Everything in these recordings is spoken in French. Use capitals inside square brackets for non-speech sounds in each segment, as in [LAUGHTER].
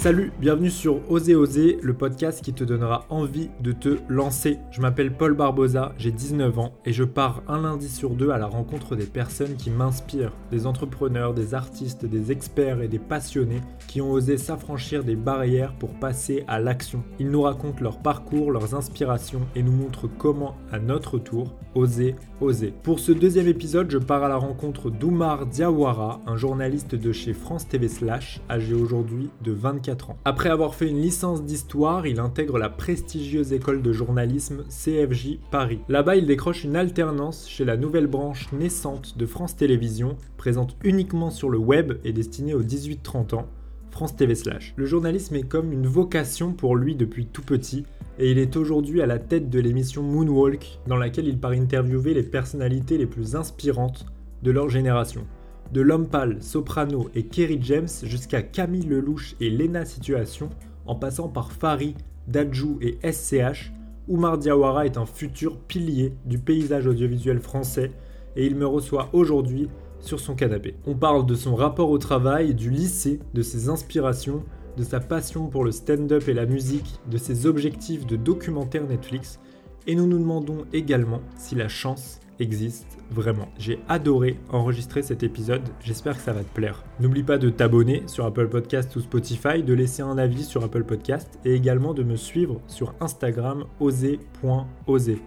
Salut, bienvenue sur Oser Oser, le podcast qui te donnera envie de te lancer. Je m'appelle Paul Barbosa, j'ai 19 ans et je pars un lundi sur deux à la rencontre des personnes qui m'inspirent, des entrepreneurs, des artistes, des experts et des passionnés qui ont osé s'affranchir des barrières pour passer à l'action. Ils nous racontent leur parcours, leurs inspirations et nous montrent comment, à notre tour, oser oser. Pour ce deuxième épisode, je pars à la rencontre d'Oumar Diawara, un journaliste de chez France TV Slash, âgé aujourd'hui de 24 après avoir fait une licence d'histoire, il intègre la prestigieuse école de journalisme CFJ Paris. Là-bas, il décroche une alternance chez la nouvelle branche naissante de France Télévisions, présente uniquement sur le web et destinée aux 18-30 ans, France TV Slash. Le journalisme est comme une vocation pour lui depuis tout petit, et il est aujourd'hui à la tête de l'émission Moonwalk, dans laquelle il part interviewer les personnalités les plus inspirantes de leur génération. De l'homme pâle, Soprano et Kerry James jusqu'à Camille Lelouch et Lena Situation, en passant par Fari, Dajou et SCH, Oumar Diawara est un futur pilier du paysage audiovisuel français et il me reçoit aujourd'hui sur son canapé. On parle de son rapport au travail, du lycée, de ses inspirations, de sa passion pour le stand-up et la musique, de ses objectifs de documentaire Netflix, et nous nous demandons également si la chance existe vraiment. J'ai adoré enregistrer cet épisode, j'espère que ça va te plaire. N'oublie pas de t'abonner sur Apple Podcast ou Spotify, de laisser un avis sur Apple Podcast et également de me suivre sur Instagram oser.oser.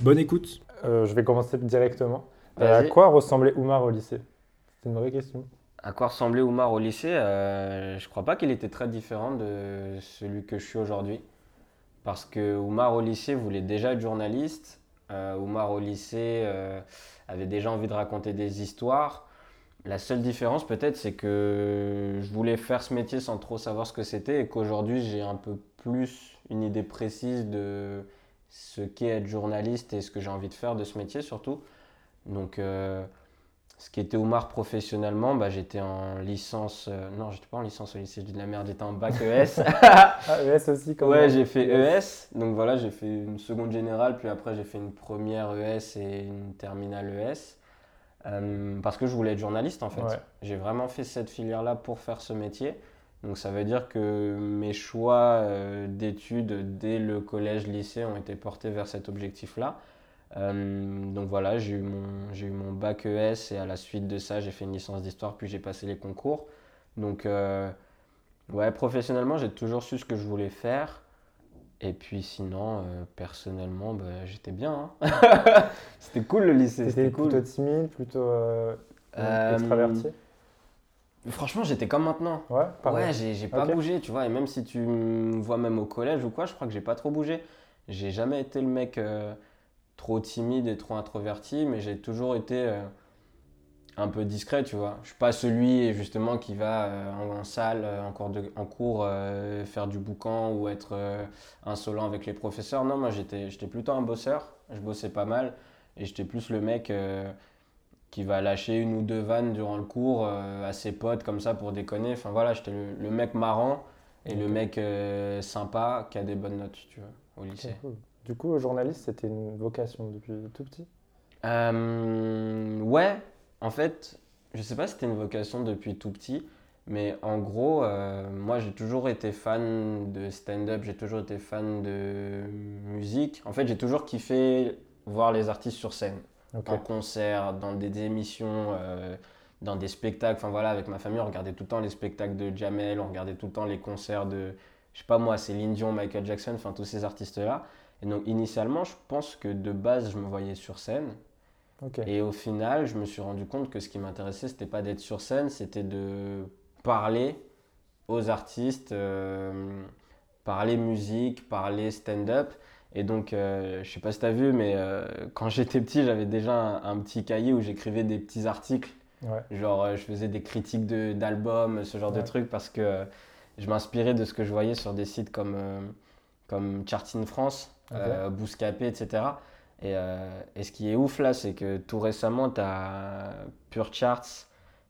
Bonne écoute euh, Je vais commencer directement. Euh, à quoi ressemblait Oumar au lycée? C'est une vraie question. À quoi ressemblait Oumar au lycée? Euh, Je crois pas qu'il était très différent de celui que je suis aujourd'hui. Parce que Oumar au lycée voulait déjà être journaliste euh, Oumar au lycée euh, avait déjà envie de raconter des histoires. La seule différence peut-être c'est que je voulais faire ce métier sans trop savoir ce que c'était et qu'aujourd'hui j'ai un peu plus une idée précise de ce qu'est être journaliste et ce que j'ai envie de faire de ce métier surtout. Donc euh, ce qui était Oumar professionnellement, bah, j'étais en licence. Euh, non, j'étais pas en licence au lycée, je dis de la merde, j'étais en bac ES. [LAUGHS] ah, ES aussi, quand Ouais, j'ai fait ES. Donc voilà, j'ai fait une seconde générale, puis après j'ai fait une première ES et une terminale ES. Euh, parce que je voulais être journaliste en fait. J'ai vraiment fait cette filière-là pour faire ce métier. Donc ça veut dire que mes choix euh, d'études dès le collège-lycée ont été portés vers cet objectif-là. Euh, donc voilà, j'ai eu, mon, eu mon bac ES et à la suite de ça, j'ai fait une licence d'histoire, puis j'ai passé les concours. Donc, euh, ouais, professionnellement, j'ai toujours su ce que je voulais faire. Et puis sinon, euh, personnellement, bah, j'étais bien. Hein. [LAUGHS] C'était cool le lycée. C'était cool. plutôt timide, plutôt extraverti? Franchement, j'étais comme maintenant. Ouais, Ouais, j'ai pas bougé, tu vois. Et même si tu me vois même au collège ou quoi, je crois que j'ai pas trop bougé. J'ai jamais été le mec trop timide et trop introverti, mais j'ai toujours été euh, un peu discret, tu vois. Je suis pas celui justement qui va euh, en, salle, euh, en cours, de, en cours faire du boucan ou être insolent avec les professeurs. Non, moi j'étais, j'étais plutôt un bosseur, je bossais pas mal et j'étais plus le mec qui va lâcher une ou deux vannes durant le cours à ses potes comme ça pour déconner. Enfin voilà, j'étais le, mec marrant et le mec sympa qui a des bonnes notes, tu vois, au lycée. Du coup, journaliste, c'était une vocation depuis tout petit? Euh, Ouais, en fait, je sais pas si c'était une vocation depuis tout petit, mais en gros, euh, moi j'ai toujours été fan de stand-up, j'ai toujours été fan de musique. En fait, j'ai toujours kiffé voir les artistes sur scène, en concert, dans des, émissions. Euh, dans des spectacles, enfin voilà, avec ma famille, on regardait tout le temps les spectacles de Jamel, on regardait tout le temps les concerts de, je sais pas moi, Céline Dion, Michael Jackson, enfin tous ces artistes-là. Et donc initialement, je pense que de base, je me voyais sur scène. Et au final, je me suis rendu compte que ce qui m'intéressait, c'était pas d'être sur scène, c'était de parler aux artistes, euh, parler musique, parler stand-up. Et donc, euh, je sais pas si tu as vu, mais euh, quand [LAUGHS] j'étais petit, j'avais déjà un, petit cahier où j'écrivais des petits articles. Genre, je faisais des critiques d'albums, ce genre de trucs, parce que je m'inspirais de ce que je voyais sur des sites comme, comme Charting France euh, Bouscapé, etc. Et, euh, et, ce qui est ouf là, c'est que tout récemment, tu as Pure Charts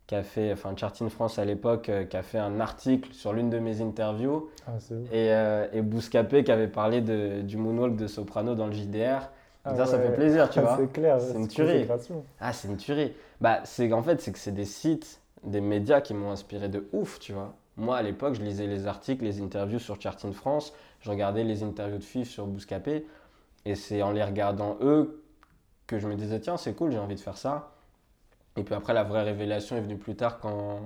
qui a fait, enfin Charting France à l'époque, euh, qui a fait un article sur l'une de mes interviews. Ah, et, et Bouscapé qui avait parlé de, du moonwalk de Soprano dans le JDR. Ah ça, ça fait plaisir, tu [LAUGHS] vois. C'est clair, c'est une tuerie. Ah, c'est une tuerie. Bah, c'est en fait, c'est que c'est des sites, des médias qui m'ont inspiré de ouf, tu vois. Moi, à l'époque, je lisais les articles, les interviews sur Charting France, je regardais les interviews de FIF sur Bouscapé, et c'est en les regardant eux que je me disais, tiens, c'est cool, j'ai envie de faire ça. Et puis après, la vraie révélation est venue plus tard quand,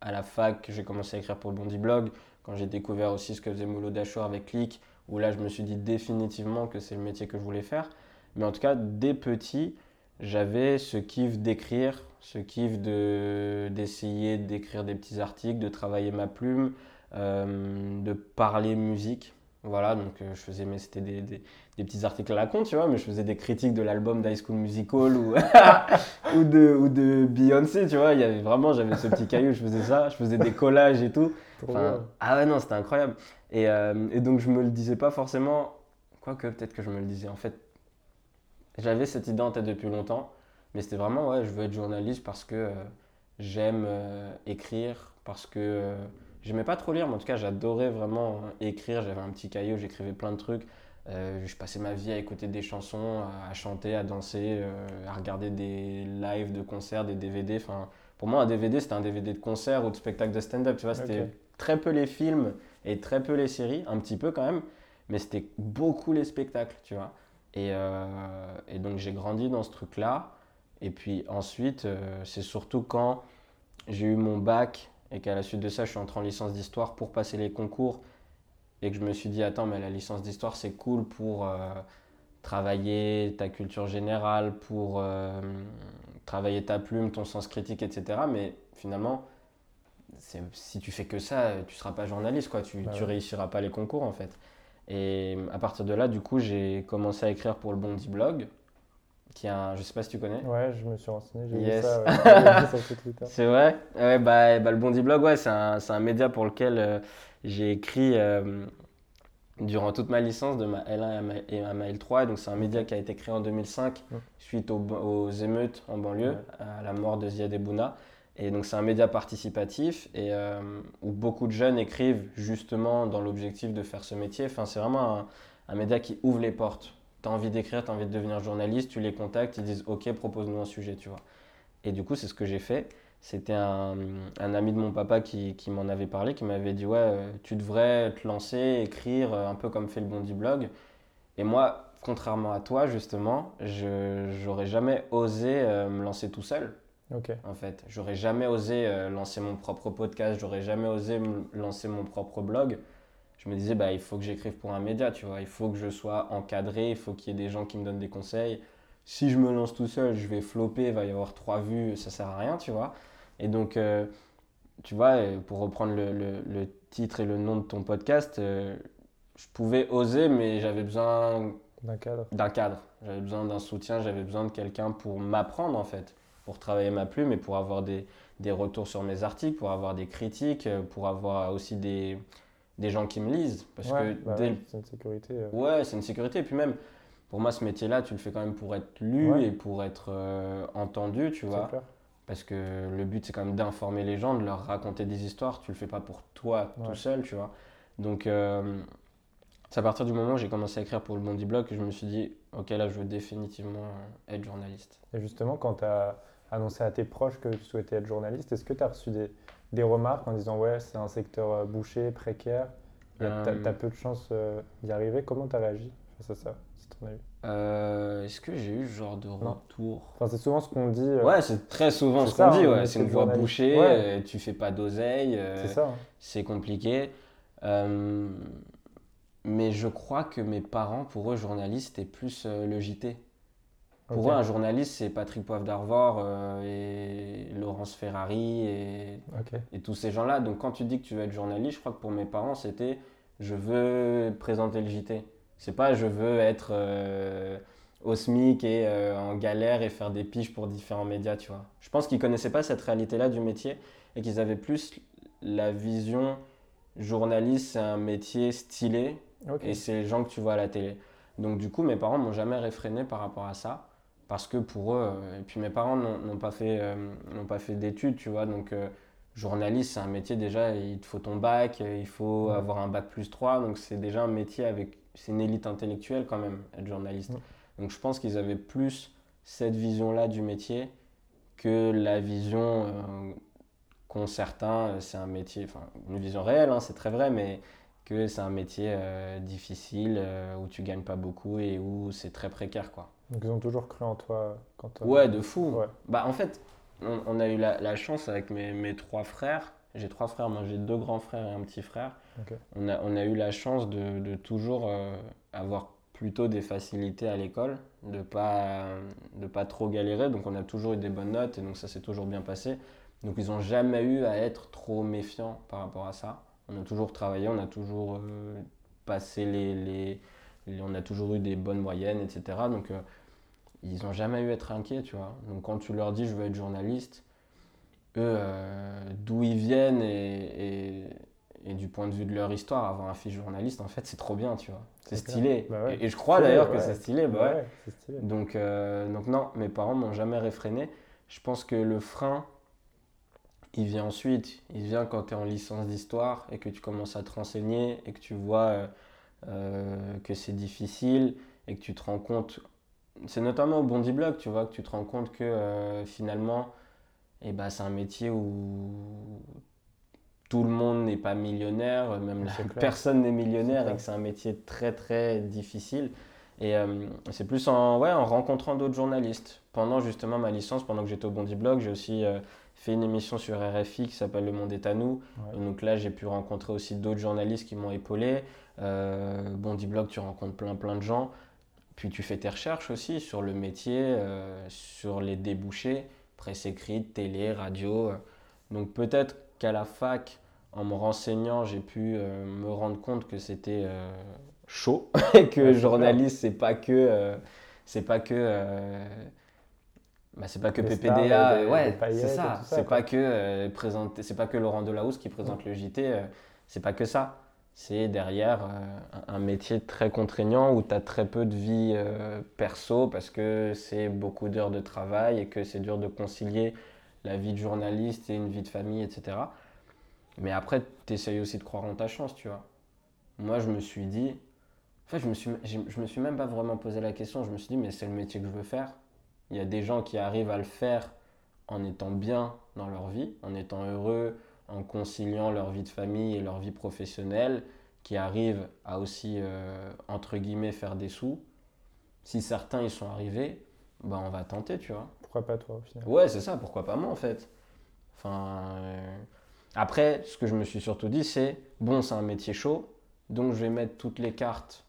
à la fac, j'ai commencé à écrire pour le Bondi Blog, quand j'ai découvert aussi ce que faisait Molo Dachour avec Click, où là, je me suis dit définitivement que c'est le métier que je voulais faire. Mais en tout cas, dès petit, j'avais ce kiff d'écrire, ce kiff d'essayer d'écrire des petits articles, de travailler ma plume, euh, de parler musique. Voilà, donc euh, je faisais, mais c'était des, des, petits articles à la con, tu vois, mais je faisais des critiques de l'album d'High School Musical ou, [LAUGHS] ou, de, ou de Beyoncé, tu vois. Il y avait vraiment, j'avais ce petit caillou, je faisais ça, je faisais des collages et tout. ah ouais, non, c'était incroyable. Et, euh, et, donc je me le disais pas forcément, quoique peut-être que je me le disais. En fait, j'avais cette idée en tête depuis longtemps, mais c'était vraiment, ouais, je veux être journaliste parce que euh, j'aime écrire, parce que J'aimais pas trop lire, mais en tout cas, j'adorais vraiment écrire. J'avais un petit caillou, j'écrivais plein de trucs. Euh, je passais ma vie à écouter des chansons, à chanter, à danser, euh, à regarder des lives de concerts, des DVD. Enfin, pour moi, un DVD, c'était un DVD de concert ou de spectacle de stand-up. Tu vois, c'était très peu les films et très peu les séries, un petit peu quand même, mais c'était beaucoup les spectacles, tu vois. Et, euh, et donc, j'ai grandi dans ce truc-là. Et puis ensuite, c'est surtout quand j'ai eu mon bac et qu'à la suite de ça, je suis entré en licence d'histoire pour passer les concours et que je me suis dit, attends, mais la licence d'histoire, c'est cool pour euh, travailler ta culture générale, pour euh, travailler ta plume, ton sens critique, etc. Mais finalement, si tu fais que ça, tu ne seras pas journaliste, quoi. tu ne bah réussiras pas les concours, en fait. Et à partir de là, du coup, j'ai commencé à écrire pour le Bondi Blog qui est un, je sais pas si tu connais. Ouais, je me suis renseigné, j'ai vu [LAUGHS] ça sur Twitter. C'est vrai? Ouais, bah, bah, le Bondi Blog, ouais, c'est un, un, média pour lequel euh, j'ai écrit euh, durant toute ma licence de ma L1 et ma, L3. Donc c'est un média qui a été créé en 2005 suite aux, émeutes en banlieue, à la mort de Ziad Ebouna. Et donc c'est un média participatif et euh, où beaucoup de jeunes écrivent justement dans l'objectif de faire ce métier. Enfin, c'est vraiment un, un média qui ouvre les portes tu as envie d'écrire, tu as envie de devenir journaliste, tu les contactes, ils disent OK, propose-nous un sujet, tu vois. Et du coup, c'est ce que j'ai fait. C'était un, un, ami de mon papa qui, qui m'en avait parlé, qui m'avait dit Ouais, euh, tu devrais te lancer, écrire, euh, un peu comme fait le Bondi Blog. Et moi, contrairement à toi, justement, je n'aurais jamais osé euh, me lancer tout seul. Ok. En fait, j'aurais jamais osé lancer mon propre podcast, j'aurais jamais osé lancer mon propre blog je me disais, bah, il faut que j'écrive pour un média, tu vois. Il faut que je sois encadré, il faut qu'il y ait des gens qui me donnent des conseils. Si je me lance tout seul, je vais flopper, il va y avoir trois vues, ça sert à rien, tu vois. Et donc, euh, tu vois, euh, pour reprendre le, le, titre et le nom de ton podcast, euh, je pouvais oser, mais j'avais besoin d'un cadre. D'un cadre. J'avais besoin d'un soutien, j'avais besoin de quelqu'un pour m'apprendre, en fait, pour travailler ma plume et pour avoir des, des retours sur mes articles, pour avoir des critiques, pour avoir aussi des des gens qui me lisent. Parce que bah c'est une sécurité. Euh. Ouais, c'est une sécurité. Et puis même, pour moi, ce métier-là, tu le fais quand même pour être lu et pour être euh, entendu, tu vois. Parce que le but, c'est quand même d'informer les gens, de leur raconter des histoires. Tu le fais pas pour toi tout seul, tu vois. Donc, euh, c'est à partir du moment où j'ai commencé à écrire pour le Bondi Blog que je me suis dit, ok, là, je veux définitivement être journaliste. Et justement, quand tu as annoncé à tes proches que tu souhaitais être journaliste, est-ce que tu as reçu des, des remarques en disant ouais c'est un secteur euh, bouché, précaire, tu as, euh. peu de chances euh, d'y arriver. Comment tu as réagi face à ça si as eu? Est-ce que j'ai eu ce genre de retour? Enfin, C'est souvent ce qu'on dit. ouais, c'est très souvent ce qu'on dit. Hein, ouais. C'est une voie bouchée, tu fais pas d'oseille, c'est hein. C'est compliqué. mais je crois que mes parents, pour eux, journalistes, c'était plus le JT. Pour eux, un journaliste, c'est Patrick Poivre d'Arvor euh, et Laurence Ferrari et, et tous ces gens-là. Donc, quand tu dis que tu veux être journaliste, je crois que pour mes parents, c'était je veux présenter le JT. C'est pas je veux être euh, au SMIC et euh, en galère et faire des piges pour différents médias, tu vois. Je pense qu'ils connaissaient pas cette réalité-là du métier et qu'ils avaient plus la vision journaliste, c'est un métier stylé et c'est les gens que tu vois à la télé. Donc, du coup, mes parents m'ont jamais réfréné par rapport à ça parce que pour eux, euh, et puis mes parents n'ont pas fait, euh, n'ont pas fait d'études, tu vois, donc euh, journaliste, c'est un métier déjà, il te faut ton bac, il faut avoir un bac plus 3, donc c'est déjà un métier avec, c'est une élite intellectuelle quand même, être journaliste. Donc je pense qu'ils avaient plus cette vision-là du métier que la vision qu'ont certains, c'est un métier, enfin une vision réelle, hein, c'est très vrai, mais que c'est un métier difficile, où tu gagnes pas beaucoup et où c'est très précaire. quoi. Donc ils ont toujours cru en toi quand Ouais, de fou. Bah, en fait, on, a eu la, chance avec mes, mes trois frères. J'ai trois frères, moi j'ai deux grands frères et un petit frère. On, a, on a eu la chance de, de toujours euh, avoir plutôt des facilités à l'école, de pas, de pas trop galérer. Donc on a toujours eu des bonnes notes et donc ça s'est toujours bien passé. Donc ils n'ont jamais eu à être trop méfiants par rapport à ça. On a toujours travaillé, on a toujours euh, passé les, les, On a toujours eu des bonnes moyennes, etc. Donc euh, ils n'ont jamais eu à être inquiets, tu vois. Donc quand tu leur dis je veux être journaliste, eux, euh, d'où ils viennent et, et, du point de vue de leur histoire, avoir un fils journaliste, en fait, c'est trop bien, tu vois. C'est stylé. Bah et, je crois d'ailleurs que c'est stylé. Bah ouais. stylé. Donc, euh, donc non, mes parents m'ont jamais réfréné. Je pense que le frein, il vient ensuite. Il vient quand tu es en licence d'histoire et que tu commences à te renseigner et que tu vois euh, que c'est difficile et que tu te rends compte c'est notamment au Bondi Blog, tu vois, que tu te rends compte que euh, finalement, eh ben, c'est un métier où tout le monde n'est pas millionnaire, même [LAUGHS] personne n'est millionnaire et que c'est un métier très très difficile. Et euh, c'est plus en, ouais, en rencontrant d'autres journalistes. Pendant justement ma licence, pendant que j'étais au Bondi Blog, j'ai aussi euh, fait une émission sur RFI qui s'appelle Le Monde est à nous. donc là, j'ai pu rencontrer aussi d'autres journalistes qui m'ont épaulé. Bondi Blog, tu rencontres plein plein de gens. Puis tu fais tes recherches aussi sur le métier, euh, sur les débouchés, presse écrite, télé, radio. Donc peut-être qu'à la fac, en me renseignant, j'ai pu euh, me rendre compte que c'était euh, chaud [LAUGHS] et que journaliste, c'est pas que c'est pas que bah, c'est pas que PPDA, ouais, c'est ça. C'est pas que présenter, c'est pas que Laurent Delahousse qui présente le JT, c'est pas que ça c'est derrière euh, un métier très contraignant où tu as très peu de vie euh, perso parce que c'est beaucoup d'heures de travail et que c'est dur de concilier la vie de journaliste et une vie de famille, etc. Mais après, tu essayes aussi de croire en ta chance, tu vois. Moi, je me suis dit, en fait, je me suis, je me suis même pas vraiment posé la question. Je me suis dit, mais c'est le métier que je veux faire. Il y a des gens qui arrivent à le faire en étant bien dans leur vie, en étant heureux, en conciliant leur vie de famille et leur vie professionnelle, qui arrivent à aussi, euh, entre guillemets, faire des sous. Si certains y sont arrivés, ben on va tenter, tu vois. Pourquoi pas toi au final? Ouais, c'est ça, pourquoi pas moi en fait. Enfin, euh, Après, ce que je me suis surtout dit, c'est, bon, c'est un métier chaud, donc je vais mettre toutes les cartes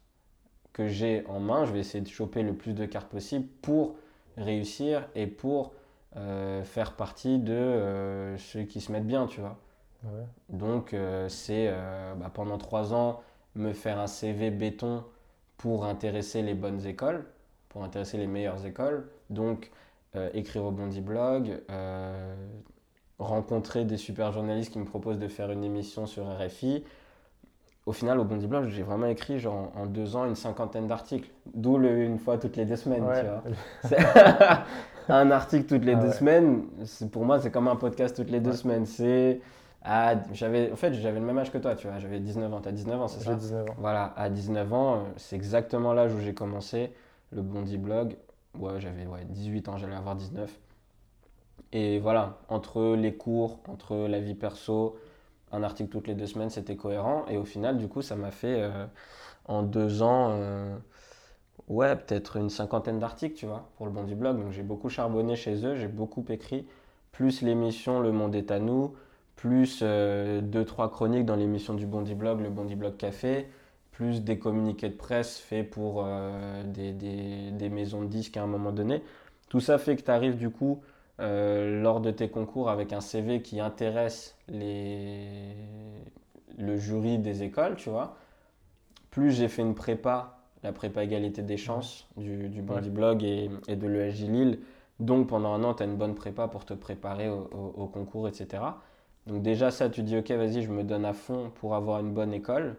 que j'ai en main, je vais essayer de choper le plus de cartes possible pour réussir et pour euh, faire partie de ceux qui se mettent bien, tu vois. Donc, euh, c'est euh, bah, pendant trois ans me faire un CV béton pour intéresser les bonnes écoles, pour intéresser les meilleures écoles. Donc, euh, écrire au Bondi Blog, rencontrer des super journalistes qui me proposent de faire une émission sur RFI. Au final, au Bondi Blog, j'ai vraiment écrit genre, en deux ans une cinquantaine d'articles, d'où une fois toutes les deux semaines. Tu vois [LAUGHS] [LAUGHS] un article toutes les ah deux semaines, pour moi, c'est comme un podcast toutes les deux semaines. C'est j'avais, en fait, j'avais le même âge que toi, tu vois. J'avais 19 ans. T'as 19 ans, c'est ça J'ai 19 ans. Voilà, à 19 ans, euh, c'est exactement l'âge où j'ai commencé le Bondi Blog. Ouais, j'avais ouais, 18 ans, j'allais avoir 19. Et voilà, entre les cours, entre la vie perso, un article toutes les deux semaines, c'était cohérent. Et au final, du coup, ça m'a fait euh, en deux ans, euh, ouais, peut-être une cinquantaine d'articles, tu vois, pour le Bondi Blog. Donc j'ai beaucoup charbonné chez eux, j'ai beaucoup écrit, plus l'émission Le Monde est à nous plus 2-3 euh, chroniques dans l'émission du Bondi Blog, le Bondi Blog Café, plus des communiqués de presse faits pour euh, des, des, des, maisons de disques à un moment donné. Tout ça fait que tu arrives du coup euh, lors de tes concours avec un CV qui intéresse les... le jury des écoles, tu vois. Plus j'ai fait une prépa, la prépa égalité des chances du, du Bondi Blog et, et de l'ESJ Lille. Donc pendant un an, tu as une bonne prépa pour te préparer au, au concours, etc. Donc déjà ça, tu dis ok, vas-y, je me donne à fond pour avoir une bonne école.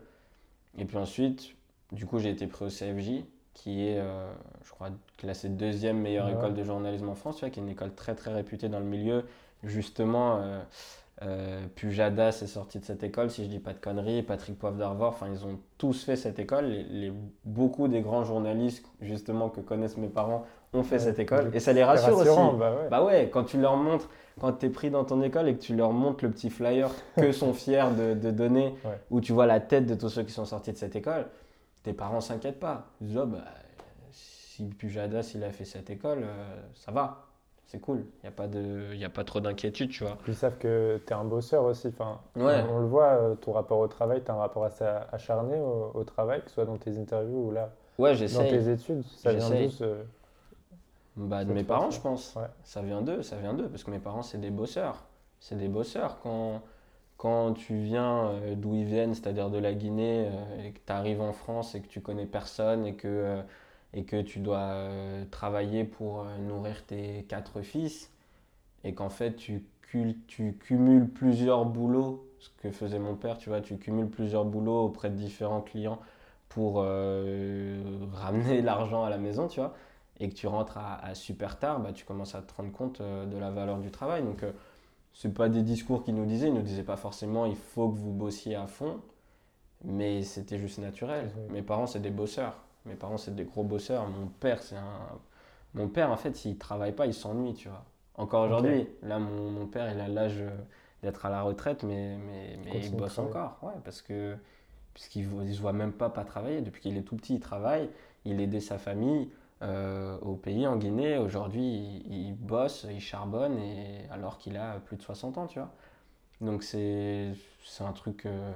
Et puis ensuite, du coup, j'ai été pris au CFJ, qui est, euh, je crois, classée deuxième meilleure école de journalisme en France, tu vois, qui est une école très très réputée dans le milieu. Justement, euh, euh, Pujadas est sorti de cette école, si je dis pas de conneries, Patrick Poivre d'Arvor, enfin, ils ont tous fait cette école. Les, beaucoup des grands journalistes, justement, que connaissent mes parents, ont fait cette école. Et ça les rassure aussi. Bah ouais. bah ouais, quand tu leur montres, quand tu es pris dans ton école et que tu leur montres le petit flyer que [LAUGHS] sont fiers de, donner, où tu vois la tête de tous ceux qui sont sortis de cette école, tes parents s'inquiètent pas. Ils disent, oh, bah, si Pujadas il a fait cette école, euh, ça va c'est cool. Il n'y a, pas de, y a pas trop d'inquiétude, tu vois. Ils savent que tu es un bosseur aussi. Enfin, on, le voit, euh, ton rapport au travail, tu as un rapport assez acharné au, travail, que ce soit dans tes interviews ou là, ouais, dans tes études. Ça vient d'où. Bah, De mes parents, je pense. Ça vient d'eux, ça vient d'eux, parce que mes parents, c'est des bosseurs. C'est des bosseurs. Quand, quand tu viens euh, d'où ils viennent, c'est-à-dire de la Guinée, euh, et que tu arrives en France et que tu connais personne et que et que tu dois euh, travailler pour euh, nourrir tes quatre fils et qu'en fait tu, tu cumules plusieurs boulots, ce que faisait mon père, tu vois, tu cumules plusieurs boulots auprès de différents clients pour euh, ramener [LAUGHS] l'argent à la maison, tu vois, et que tu rentres à, super tard, bah, tu commences à te rendre compte de la valeur du travail. Donc, ce n'est pas des discours qu'ils nous disaient, ils ne nous disaient pas forcément il faut que vous bossiez à fond, mais c'était juste naturel. Mes parents, c'est des bosseurs. Mes parents, c'est des gros bosseurs. Mon père, c'est un. Mon père, en fait, s'il travaille pas, il s'ennuie, tu vois. Encore aujourd'hui, là, mon, mon, père, il a l'âge d'être à la retraite, mais, mais, mais il bosse encore. Ouais, parce que puisqu'il ne se voit même pas pas travailler. Depuis qu'il est tout petit, il travaille. Il aidait sa famille euh, au pays, en Guinée. Aujourd'hui, il, bosse, il charbonne, et, alors qu'il a plus de 60 ans, tu vois. Donc, c'est un truc. Euh,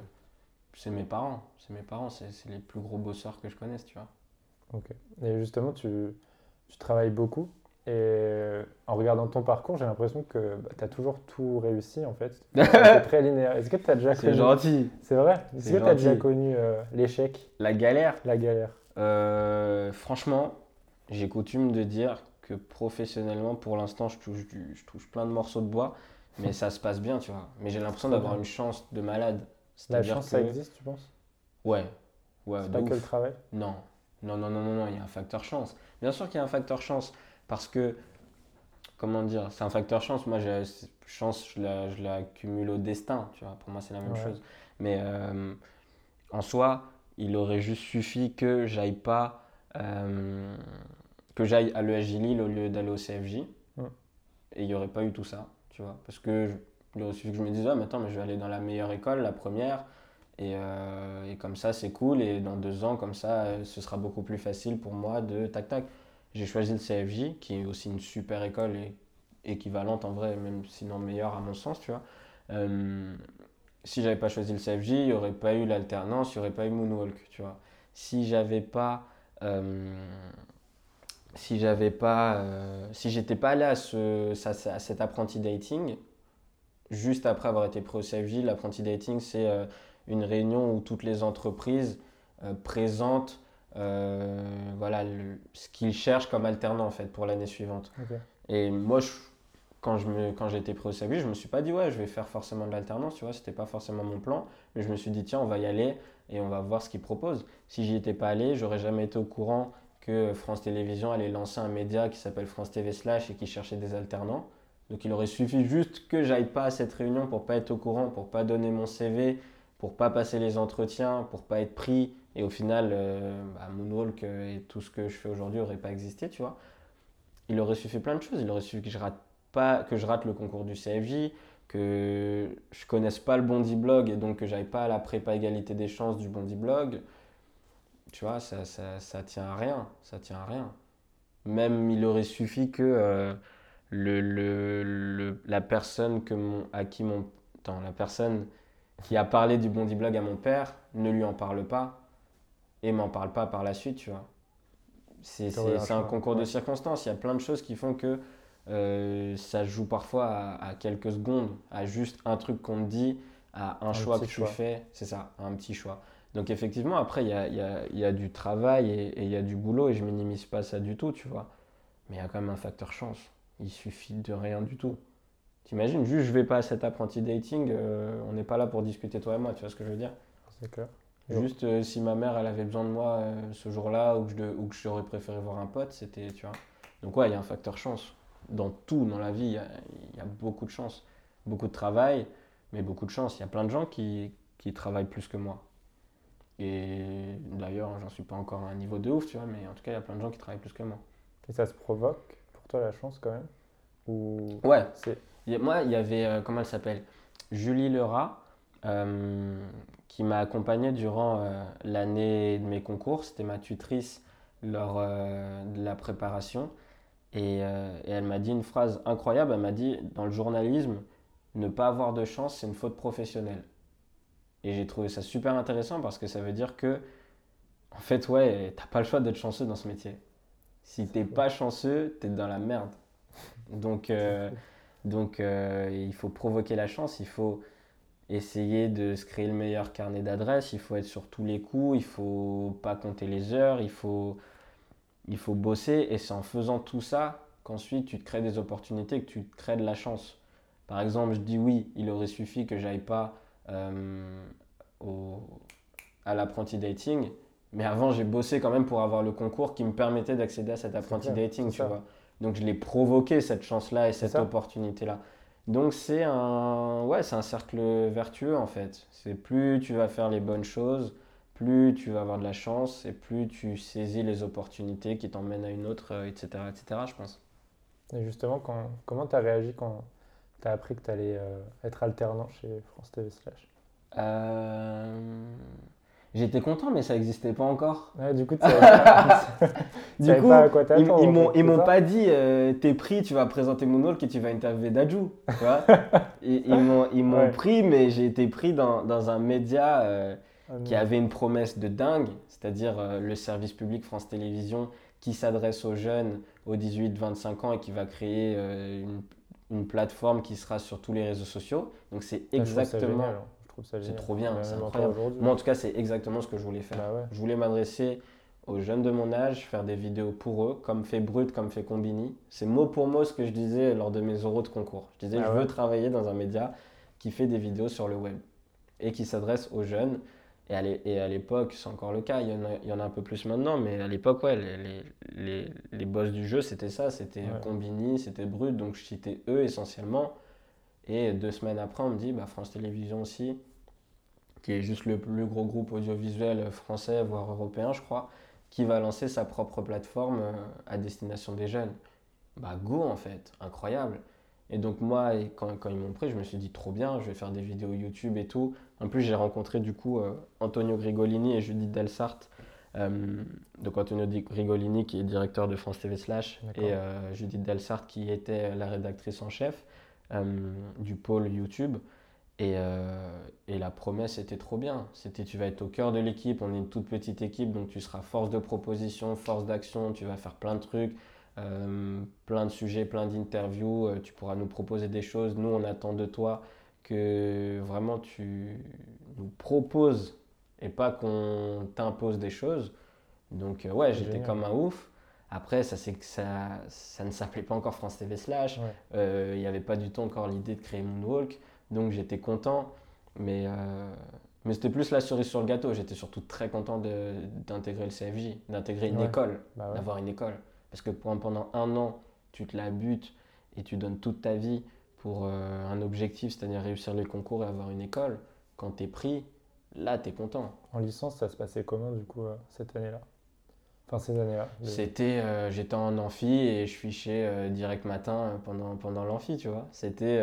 c'est mes parents. C'est mes parents, c'est les plus gros bosseurs que je connaisse, tu vois. Ok. Et justement, tu, tu travailles beaucoup. Et en regardant ton parcours, j'ai l'impression que bah, tu as toujours tout réussi en fait. [LAUGHS] C'est très linéaire. Est-ce que tu as déjà connu. C'est gentil. C'est vrai Est-ce que tu as déjà connu euh, l'échec? La galère La galère. Euh, franchement, j'ai coutume de dire que professionnellement, pour l'instant, je touche, je touche plein de morceaux de bois, mais ça se passe bien, tu vois. Mais j'ai l'impression d'avoir une chance de malade. La chance, ça existe, tu penses? Ouais. ouais c'est pas que le travail? Non. Non, non, non, non, non, il y a un facteur chance. Bien sûr qu'il y a un facteur chance parce que, comment dire, c'est un facteur chance. Moi, j'ai chance, je la, je la cumule au destin, tu vois. Pour moi, c'est la même chose. Mais euh, en soi, il aurait juste suffi que j'aille pas, euh, que j'aille à l'ESJ Lille au lieu d'aller au CFJ. Et il n'y aurait pas eu tout ça, tu vois. Parce que il aurait suffi que je me dise, ah, mais attends, mais je vais aller dans la meilleure école, la première. Et, euh, et, comme ça, c'est cool. Et dans deux ans, comme ça, euh, ce sera beaucoup plus facile pour moi de tac tac. J'ai choisi le CFJ, qui est aussi une super école et équivalente en vrai, même sinon meilleure à mon sens, tu vois. Euh, si j'avais pas choisi le CFJ, il n'y aurait pas eu l'alternance, il n'y aurait pas eu Moonwalk, tu vois. Si j'avais pas. Euh, si j'avais pas. si j'étais pas allé à, ce, à, cet apprenti dating, juste après avoir été pris au CFJ, l'apprenti dating, c'est une réunion où toutes les entreprises euh, présentent euh, voilà, ce qu'ils cherchent comme alternant en fait pour l'année suivante. Et moi, je, quand, je me, quand j'ai été pris au service, je me suis pas dit ouais, je vais faire forcément de l'alternance, tu vois, c'était pas forcément mon plan, mais je me suis dit tiens, on va y aller et on va voir ce qu'ils proposent. Si j'y étais pas allé, j'aurais jamais été au courant que France Télévisions allait lancer un média qui s'appelle France TV Slash et qui cherchait des alternants. Donc il aurait suffi juste que j'aille pas à cette réunion pour pas être au courant, pour pas donner mon CV pour pas passer les entretiens, pour pas être pris, et au final, euh, bah, et tout ce que je fais aujourd'hui n'aurait pas existé, tu vois. Il aurait suffi plein de choses. Il aurait suffi que je rate, pas, que je rate le concours du CFJ, que je connaisse pas le Bondi Blog et donc que j'aille pas à la prépa égalité des chances du Bondi Blog. Tu vois, ça, ça, ça, tient à rien. Ça tient à rien. Même il aurait suffi que euh, le, le, la personne que mon, à qui mon. Attends, la personne qui a parlé du Bondi Blog à mon père ne lui en parle pas et m'en parle pas par la suite, tu vois. C'est un concours de circonstances. Il y a plein de choses qui font que euh, ça joue parfois à, quelques secondes, à juste un truc qu'on te dit, à un, choix que tu fais. C'est ça, un petit choix. Donc effectivement, après, il y a, y, a, y a, du travail et il y a du boulot et je minimise pas ça du tout, tu vois. Mais il y a quand même un facteur chance. Il suffit de rien du tout. T'imagines, juste je vais pas à cet apprenti dating, euh, on n'est pas là pour discuter toi et moi, tu vois ce que je veux dire? C'est clair. Juste euh, si ma mère elle avait besoin de moi euh, ce jour-là ou que, je, ou que j'aurais préféré voir un pote, c'était, tu vois. Donc ouais, il y a un facteur chance. Dans tout, dans la vie, il y, a beaucoup de chance. Beaucoup de travail, mais beaucoup de chance. Il y a plein de gens qui, qui travaillent plus que moi. Et d'ailleurs, j'en suis pas encore à un niveau de ouf, tu vois, mais en tout cas, il y a plein de gens qui travaillent plus que moi. Et ça se provoque pour toi la chance quand même? Ou Ouais. c'est Moi, il y avait, euh, comment elle s'appelle? Julie Lerat, euh, qui m'a accompagné durant euh, l'année de mes concours. C'était ma tutrice lors de la préparation. Et, et elle m'a dit une phrase incroyable. Elle m'a dit, dans le journalisme, ne pas avoir de chance, c'est une faute professionnelle. Et j'ai trouvé ça super intéressant parce que ça veut dire que, en fait, ouais, t'as pas le choix d'être chanceux dans ce métier. Si t'es pas chanceux, t'es dans la merde. Donc, euh, donc euh, il faut provoquer la chance, il faut essayer de se créer le meilleur carnet d'adresses, il faut être sur tous les coups, il faut pas compter les heures, il faut, il faut bosser et c'est en faisant tout ça qu'ensuite tu te crées des opportunités, que tu te crées de la chance. Par exemple, je dis oui, il aurait suffi que j'aille pas au, à l'apprenti dating, mais avant j'ai bossé quand même pour avoir le concours qui me permettait d'accéder à cet apprenti clair, dating, tu ça. vois. Donc je l'ai provoqué cette chance-là et cette opportunité-là. Donc c'est un, ouais, c'est un cercle vertueux en fait. C'est plus tu vas faire les bonnes choses, plus tu vas avoir de la chance et plus tu saisis les opportunités qui t'emmènent à une autre, euh, etc., etc. Je pense. Et justement, quand, comment tu as réagi quand tu as appris que tu allais être alternant chez France TV Slash Euh, J'étais content, mais ça n'existait pas encore. Ouais, du coup, [LAUGHS] Du pas à quoi ils, m'ont ils pas dit euh, t'es pris, tu vas présenter Moonwalk et tu vas interviewer Dajou. Tu vois [LAUGHS] ils ils m'ont ils m'ont Ouais. pris, mais j'ai été pris dans, dans un média euh, Ah, qui avait une promesse de dingue, c'est-à-dire euh, le service public France Télévisions qui s'adresse aux jeunes aux 18-25 ans et qui va créer euh, une, une plateforme qui sera sur tous les réseaux sociaux. Donc c'est Ah, exactement. hein. Je trouve ça C'est trop bien, c'est incroyable. aujourd'hui. Moi en tout cas, c'est exactement ce que je voulais faire. Bah ouais. Je voulais m'adresser aux jeunes de mon âge, faire des vidéos pour eux, comme fait Brut, comme fait Combini. C'est mot pour mot ce que je disais lors de mes oraux de concours. Je disais, Ah je ouais veux travailler dans un média qui fait des vidéos sur le web et qui s'adresse aux jeunes. Et à l'époque, c'est encore le cas, il y, en a, il y en a un peu plus maintenant, mais à l'époque, ouais, les, les, les, les boss du jeu, c'était ça, c'était Ouais. Combini, c'était Brut, donc je citais eux essentiellement. Et deux semaines après, on me dit, bah, France Télévisions aussi, qui est juste le plus gros groupe audiovisuel français, voire européen, je crois, qui va lancer sa propre plateforme euh, à destination des jeunes. Bah go en fait, incroyable. Et donc moi, quand, quand ils m'ont pris, je me suis dit trop bien, je vais faire des vidéos YouTube et tout. En plus, j'ai rencontré du coup euh, Antonio Grigolini et Judith Delsart. Euh, donc Antonio Grigolini qui est directeur de France TV Slash et euh, Judith Delsart qui était la rédactrice en chef du pôle YouTube. Et, et la promesse était trop bien. C'était tu vas être au cœur de l'équipe, on est une toute petite équipe, donc tu seras force de proposition, force d'action, tu vas faire plein de trucs, plein de sujets, plein d'interviews, euh, tu pourras nous proposer des choses. Nous, on attend de toi que vraiment tu nous proposes et pas qu'on t'impose des choses. Donc euh, ouais, j'étais comme un ouf. Après, ça, c'est que ça, ça ne s'appelait pas encore France TV Slash. Ouais. Euh, Il n'y avait pas du tout encore l'idée de créer Moonwalk. Donc j'étais content. Mais, euh, mais c'était plus la cerise sur le gâteau. J'étais surtout très content d'intégrer le CFJ, d'intégrer une Ouais. école, Bah ouais. d'avoir une école. Parce que pendant, un an, tu te la butes et tu donnes toute ta vie pour euh, un objectif, c'est-à-dire réussir les concours et avoir une école. Quand tu es pris, là, tu es content. En licence, ça se passait comment du coup euh, cette année-là? Enfin, ces années-là. les- C'était, euh, j'étais en amphi et je fichais direct matin pendant, pendant l'amphi, tu vois. C'était,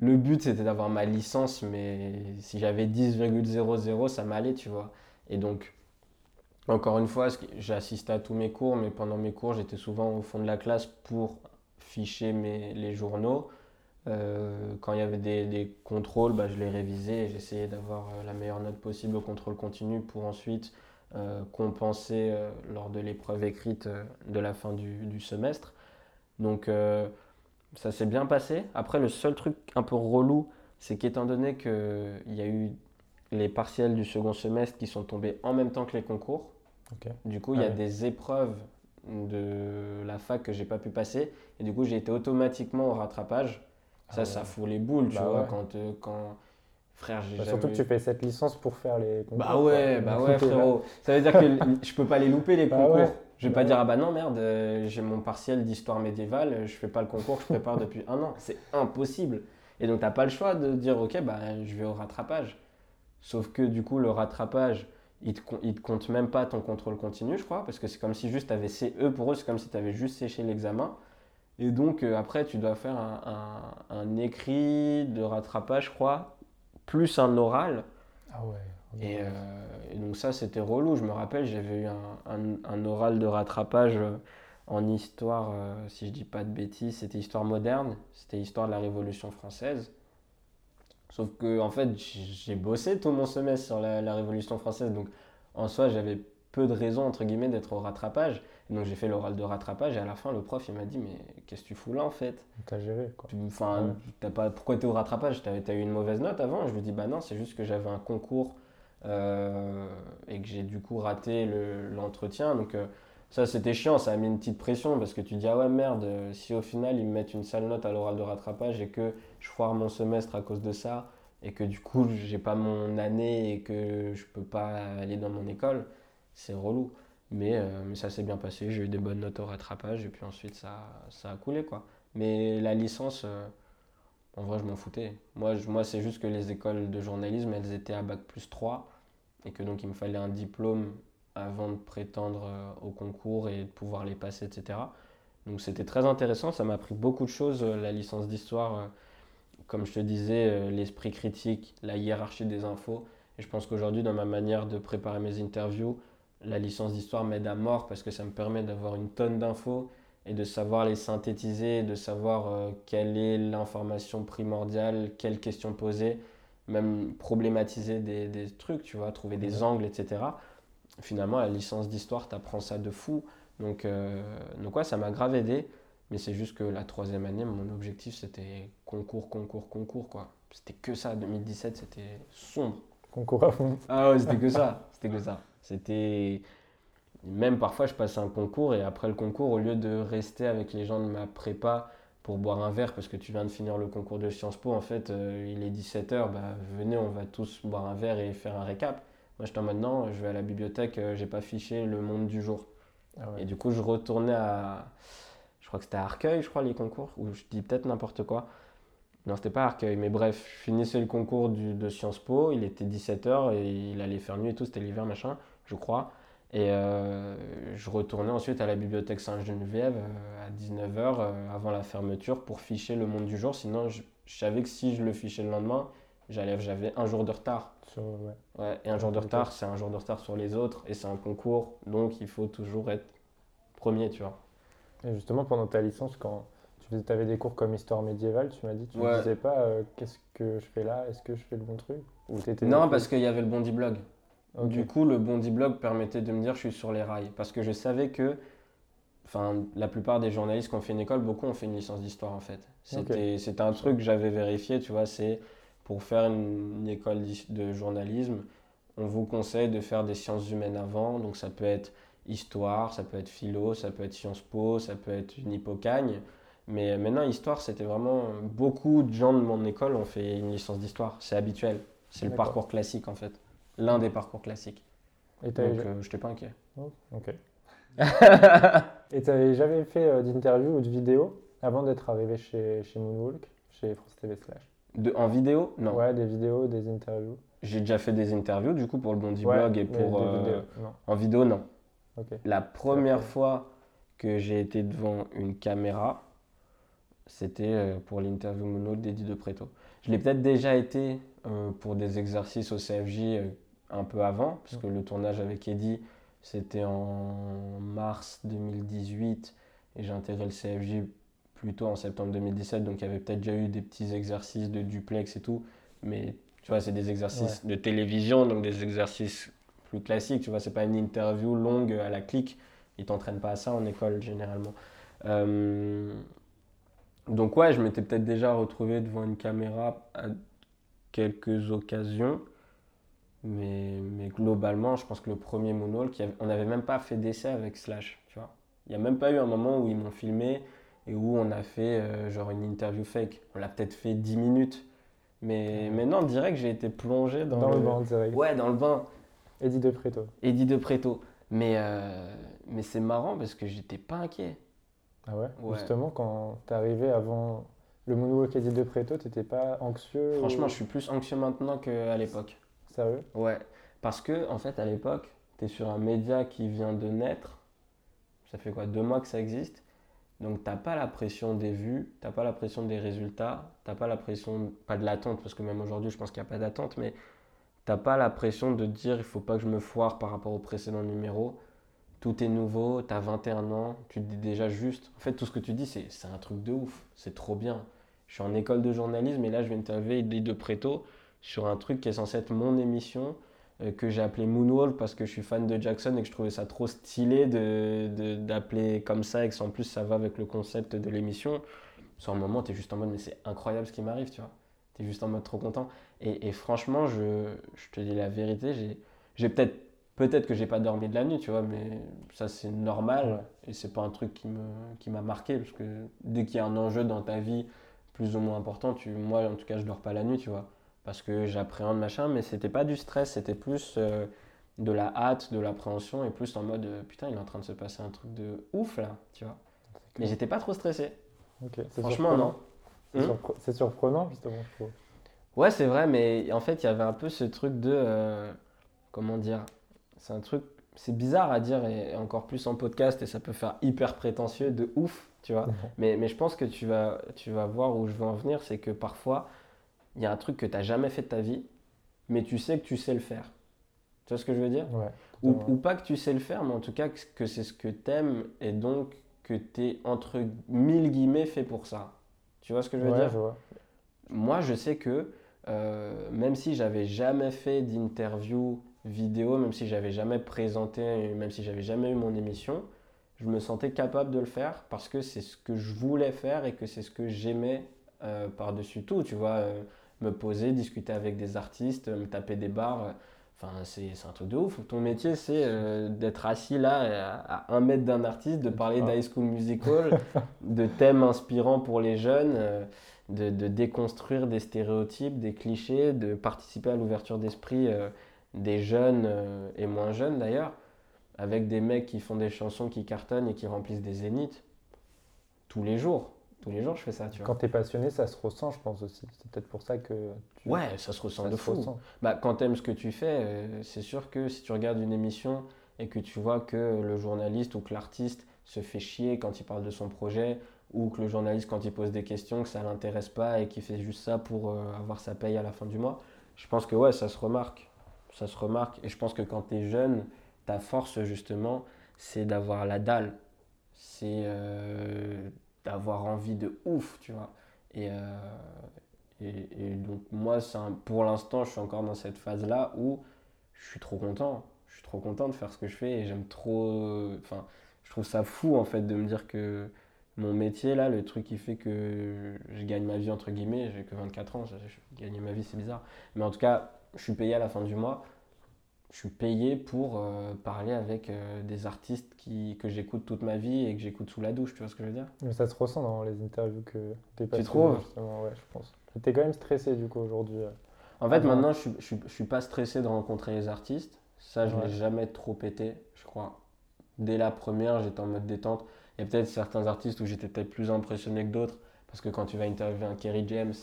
le but c'était d'avoir ma licence, mais si j'avais 10,00, ça m'allait, tu vois. Et donc, encore une fois, j'ai assisté à tous mes cours, mais pendant mes cours, j'étais souvent au fond de la classe pour ficher mes, les journaux. Euh, quand il y avait des, contrôles, bah, je les révisais et j'essayais d'avoir euh, la meilleure note possible au contrôle continu pour ensuite euh, compenser lors de l'épreuve écrite de la fin du, du semestre. Donc ça s'est bien passé. Après, le seul truc un peu relou, c'est qu'étant donné qu'il y a eu les partiels du second semestre qui sont tombés en même temps que les concours, Du coup, il y a des épreuves de la fac que j'ai pas pu passer. Et du coup, j'ai été automatiquement au rattrapage. Ça, Ah ça ouais. fout les boules, tu Bah vois, ouais. quand, euh, quand... Frère, j'ai Bah, surtout que tu fais cette licence pour faire les concours. Bah ouais, bah ouais, [LAUGHS] frérot. Ça veut dire que je peux pas les louper, les Bah concours. ouais. Je vais Bah pas dire, ah bah non, merde, euh, j'ai mon partiel d'histoire médiévale, je fais pas le concours que je prépare depuis un an. C'est impossible. Et donc, t'as pas le choix de dire, ok, bah je vais au rattrapage. Sauf que du coup, le rattrapage, ils te, te comptent même pas ton contrôle continu, je crois, parce que c'est comme si juste tu avais eux pour eux, c'est comme si tu avais juste séché l'examen. Et donc euh, après, tu dois faire un, écrit de rattrapage, je crois, plus un oral. Ah ouais. Et, euh, et, donc ça, c'était relou. Je me rappelle, j'avais eu un, oral de rattrapage euh, en histoire, si je dis pas de bêtises, c'était histoire moderne, c'était histoire de la Révolution française. Sauf que en fait, j'ai bossé tout mon semestre sur la, la Révolution française, donc en soi, j'avais peu de raisons entre guillemets d'être au rattrapage. donc j'ai fait l'oral de rattrapage et à la fin, le prof il m'a dit mais qu'est-ce que tu fous là en fait? T'as géré quoi. Enfin, t'as pas pourquoi t'es au rattrapage? T'as as eu une mauvaise note avant? Je lui dis bah non, c'est juste que j'avais un concours euh, et que j'ai du coup raté l'entretien. donc euh, ça c'était chiant, ça a mis une petite pression parce que tu dis ah ouais merde, si au final ils me mettent une sale note à l'oral de rattrapage et que je foire mon semestre à cause de ça et que du coup j'ai pas mon année et que je peux pas aller dans mon école, c'est relou. Mais, euh, ça s'est bien passé, j'ai eu des bonnes notes au rattrapage et puis ensuite ça, ça a coulé quoi. Mais la licence, euh, en vrai je m'en foutais. Moi, moi c'est juste que les écoles de journalisme elles étaient à bac plus 3 et que donc il me fallait un diplôme avant de prétendre euh, au concours et de pouvoir les passer, etc. Donc c'était très intéressant, ça m'a appris beaucoup de choses, la licence d'histoire, comme je te disais, l'esprit critique, la hiérarchie des infos. Et je pense qu'aujourd'hui, dans ma manière de préparer mes interviews, la licence d'histoire m'aide à mort parce que ça me permet d'avoir une tonne d'infos et de savoir les synthétiser, de savoir euh, quelle est l'information primordiale, quelles questions poser, même problématiser des, des, trucs, tu vois, trouver des angles, etc. Finalement, la licence d'histoire t'apprend ça de fou. Donc, euh, donc ouais, ça m'a grave aidé. Mais c'est juste que la troisième année, mon objectif, c'était concours, concours, concours, quoi. C'était que ça. 2017, c'était sombre. Concours à fond. Ah ouais, c'était que [LAUGHS] ça. C'était que ça. C'était. Même parfois, je passais un concours et après le concours, au lieu de rester avec les gens de ma prépa pour boire un verre parce que tu viens de finir le concours de Sciences Po, en fait, euh, il est 17h, bah, venez, on va tous boire un verre et faire un récap. Moi, j'étais en mode non, je vais à la bibliothèque, euh, j'ai pas fiché le monde du jour. Ah et du coup, je retournais à. Je crois que c'était à Arcueil, je crois, les concours, ou je dis peut-être n'importe quoi. Non, c'était pas Arcueil, mais bref, je finissais le concours du, de Sciences Po, il était 17h et il allait faire nuit et tout, c'était l'hiver, machin je crois. Et euh, je retournais ensuite à la bibliothèque Saint-Geneviève euh, à 19h euh, avant la fermeture pour ficher le monde du jour. Sinon, je, savais que si je le fichais le lendemain, j'avais un jour de retard. ouais. et un jour de retard, c'est un jour de retard sur les autres et c'est un concours. Donc, il faut toujours être premier, tu vois. Et justement, pendant ta licence, quand tu avais des cours comme histoire médiévale, tu m'as dit, tu ne disais pas qu'est-ce que je fais là, est-ce que je fais le bon truc? Ou Non, parce qu'il y avait le Bondi Blog. Du coup, le Bondi Blog permettait de me dire je suis sur les rails. Parce que je savais que enfin, la plupart des journalistes qui ont fait une école, beaucoup ont fait une licence d'histoire en fait. C'était un truc que j'avais vérifié, tu vois, c'est pour faire une, école de journalisme, on vous conseille de faire des sciences humaines avant. Donc ça peut être histoire, ça peut être philo, ça peut être Sciences Po, ça peut être une hippocagne. Mais maintenant, histoire, c'était vraiment. Beaucoup de gens de mon école ont fait une licence d'histoire. C'est habituel. C'est le parcours classique en fait l'un des parcours classiques. Et Donc, euh, je n'étais pas inquiet. Oh, ok. [LAUGHS] et tu n'avais jamais fait euh, d'interview ou de vidéo avant d'être arrivé chez, chez Moonwalk, chez France TV Slash? De, En vidéo? Non. Ouais, des vidéos, des interviews. J'ai déjà fait des interviews, du coup, pour le Bondi Blog et pour. Euh, en vidéo, non. La première fois que j'ai été devant une caméra, c'était pour l'interview Moonwalk d'Eddie de Preto. Je l'ai peut-être déjà été pour des exercices au CFJ un peu avant, puisque le tournage avec Eddie, c'était en mars 2018 et j'ai intégré le CFJ plutôt en septembre 2017, donc il y avait peut-être déjà eu des petits exercices de duplex et tout, mais tu vois, c'est des exercices de télévision, donc des exercices plus classiques, tu vois, c'est pas une interview longue à la clique, ils t'entraînent pas à ça en école généralement. Euh, donc ouais, je m'étais peut-être déjà retrouvé devant une caméra à quelques occasions. Mais, mais, globalement, je pense que le premier moonwalk, on n'avait même pas fait d'essai avec Slash, tu vois. Il n'y a même pas eu un moment où ils m'ont filmé et où on a fait euh, genre une interview fake. On l'a peut-être fait 10 minutes. Mais, mais non, direct, j'ai été plongé dans, dans le... bain, direct. Ouais, dans le bain. Eddie de Preto. Eddie de Preto. Mais, euh, mais c'est marrant parce que j'étais pas inquiet. Ah ouais, Justement, quand t'es arrivé avant le moonwalk Eddie de Preto, t'étais pas anxieux Franchement, je suis plus anxieux maintenant qu'à l'époque. Sérieux? Ouais. Parce que, en fait, à l'époque, tu es sur un média qui vient de naître. Ça fait quoi? Deux mois que ça existe. Donc, tu n'as pas la pression des vues, tu n'as pas la pression des résultats, tu n'as pas la pression, pas de l'attente, parce que même aujourd'hui, je pense qu'il n'y a pas d'attente, mais tu n'as pas la pression de dire il faut pas que je me foire par rapport au précédent numéro. Tout est nouveau, tu as 21 ans, tu te dis déjà juste. En fait, tout ce que tu dis, c'est un truc de ouf, c'est trop bien. Je suis en école de journalisme et là, je viens d'interviewer Idley de Préto sur un truc qui est censé être mon émission que j'ai appelé Moonwalk parce que je suis fan de Jackson et que je trouvais ça trop stylé d'appeler de, comme ça et que en plus ça va avec le concept de l'émission. Sur le moment, tu es juste en mode, mais c'est incroyable ce qui m'arrive, tu vois. Tu es juste en mode trop content. Et, franchement, je, je, te dis la vérité, j'ai peut-être peut-être que j'ai pas dormi de la nuit, tu vois, mais ça c'est normal et c'est pas un truc qui me qui m'a marqué parce que dès qu'il y a un enjeu dans ta vie plus ou moins important, tu, moi en tout cas je dors pas la nuit, tu vois parce que j'appréhende machin, mais c'était pas du stress, c'était plus euh, de la hâte, de l'appréhension et plus en mode euh, putain, il est en train de se passer un truc de ouf là, tu vois. Mais j'étais pas trop stressé. Franchement, non. Hmm c'est surprenant, justement, je trouve. Ouais, c'est vrai, mais en fait, il y avait un peu ce truc de. Euh, comment dire C'est un truc. C'est bizarre à dire, et encore plus en podcast, et ça peut faire hyper prétentieux, de ouf, tu vois. [LAUGHS] mais, mais je pense que tu vas, tu vas voir où je veux en venir, c'est que parfois, il y a un truc que tu n'as jamais fait de ta vie, mais tu sais que tu sais le faire. Tu vois ce que je veux dire? Ou, pas que tu sais le faire, mais en tout cas que c'est ce que tu aimes et donc que tu es entre mille guillemets fait pour ça. Tu vois ce que je veux dire? Moi, je sais que euh, même si j'avais jamais fait d'interview vidéo, même si j'avais jamais présenté, même si j'avais jamais eu mon émission, je me sentais capable de le faire parce que c'est ce que je voulais faire et que c'est ce que j'aimais euh, par-dessus tout. Tu vois, euh, me poser, discuter avec des artistes, me taper des bars. Enfin, c'est un truc de ouf. Ton métier, c'est euh, d'être assis là, à, un mètre d'un artiste, de parler d'High School Musical, [LAUGHS] de thèmes inspirants pour les jeunes, euh, de, de, déconstruire des stéréotypes, des clichés, de participer à l'ouverture d'esprit euh, des jeunes et moins jeunes d'ailleurs, avec des mecs qui font des chansons qui cartonnent et qui remplissent des zéniths tous les jours tous les jours, je fais ça. Tu vois. Quand tu es passionné, ça se ressent, je pense aussi. C'est peut-être pour ça que. Tu... Ouais, ça se ressent de fou. Bah, quand tu aimes ce que tu fais, euh, c'est sûr que si tu regardes une émission et que tu vois que le journaliste ou que l'artiste se fait chier quand il parle de son projet, ou que le journaliste, quand il pose des questions, que ça l'intéresse pas et qu'il fait juste ça pour euh, avoir sa paye à la fin du mois, je pense que ouais, ça se remarque. Ça se remarque. Et je pense que quand tu es jeune, ta force, justement, c'est d'avoir la dalle. C'est. Euh, d'avoir envie de ouf, tu vois. Et, euh, donc, moi, un, pour l'instant, je suis encore dans cette phase-là où je suis trop content. Je suis trop content de faire ce que je fais et j'aime trop. Enfin, je trouve ça fou, en fait, de me dire que mon métier, là, le truc qui fait que je gagne ma vie, entre guillemets, j'ai que 24 ans, gagner ma vie, c'est bizarre. Mais en tout cas, je suis payé à la fin du mois je suis payé pour euh, parler avec euh, des artistes qui, que j'écoute toute ma vie et que j'écoute sous la douche, tu vois ce que je veux dire? Mais ça se ressent dans les interviews que tu Tu trouves? ouais, je pense. Tu es quand même stressé du coup aujourd'hui euh, En fait, maintenant, je ne suis, je, suis pas stressé de rencontrer les artistes. Ça, je ne l'ai jamais trop pété, je crois. Dès la première, j'étais en mode détente. Il y a peut-être certains artistes où j'étais peut-être plus impressionné que d'autres, parce que quand tu vas interviewer un Kerry James,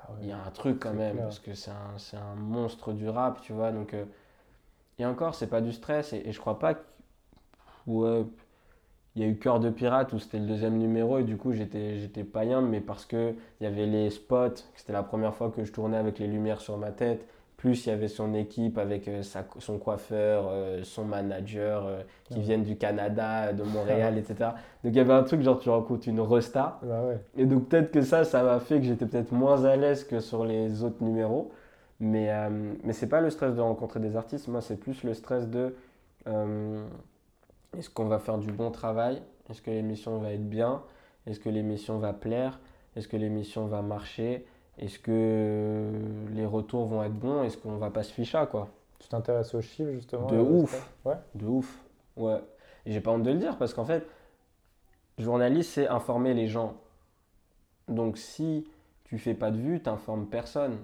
ah il y a un truc quand même, parce que c'est un, un, monstre du rap, tu vois. Donc et encore, c'est pas du stress. Et, je crois pas que. Ouais, il y a eu Cœur de Pirate où c'était le deuxième numéro et du coup j'étais, j'étais païen, mais parce qu'il y avait les spots, c'était la première fois que je tournais avec les lumières sur ma tête. Plus il y avait son équipe avec euh, sa, son coiffeur, euh, son manager euh, qui viennent du Canada, de [LAUGHS] Montréal, etc. Donc il y avait un truc genre tu rencontres une resta. Bah ouais. Et donc peut-être que ça, ça m'a fait que j'étais peut-être moins à l'aise que sur les autres numéros. Mais, euh, mais ce n'est pas le stress de rencontrer des artistes, moi c'est plus le stress de euh, est-ce qu'on va faire du bon travail? Est-ce que l'émission va être bien? Est-ce que l'émission va plaire? Est-ce que l'émission va marcher? Est-ce que les retours vont être bons? Est-ce qu'on va pas se ficher quoi? Tu t'intéresses aux chiffres justement De ouf. ouais. De ouf. Ouais. Et j'ai pas honte de le dire parce qu'en fait, journaliste c'est informer les gens. Donc si tu fais pas de vue, tu n'informes personne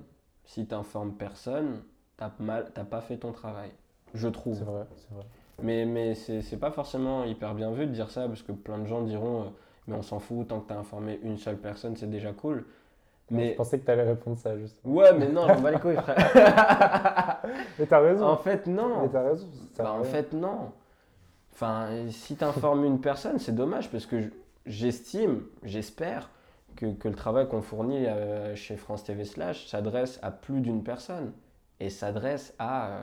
si tu n'informes personne, tu n'as pas fait ton travail. Je trouve. C'est vrai, c'est vrai. Mais, mais c'est pas forcément hyper bien vu de dire ça, parce que plein de gens diront euh, Mais on s'en fout, tant que tu as informé une seule personne, c'est déjà cool. Mais... Je pensais que tu allais répondre ça, juste. Ouais, mais non, j'en bats les couilles, frère. [LAUGHS] mais t'as raison. En fait, non. Mais t'as raison. Bah, en fait, non. Enfin, si t'informes une personne, c'est dommage parce que j'estime, j'espère que, que, le travail qu'on fournit euh, chez France TV Slash s'adresse à plus d'une personne et s'adresse à. Euh,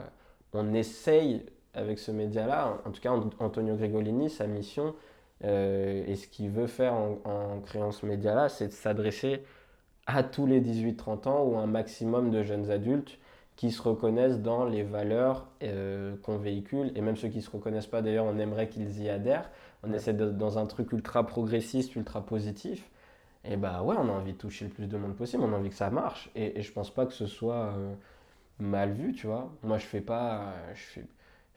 on essaye avec ce média-là, en tout cas Antonio Gregolini, sa mission euh, et ce qu'il veut faire en, en créant ce média-là, c'est de s'adresser à tous les 18-30 ans ou un maximum de jeunes adultes qui se reconnaissent dans les valeurs euh, qu'on véhicule. Et même ceux qui ne se reconnaissent pas, d'ailleurs, on aimerait qu'ils y adhèrent. On essaie de, dans un truc ultra progressiste, ultra positif. Et bah ouais, on a envie de toucher le plus de monde possible, on a envie que ça marche. Et, et je pense pas que ce soit euh, mal vu, tu vois. Moi, je fais pas. Je fais,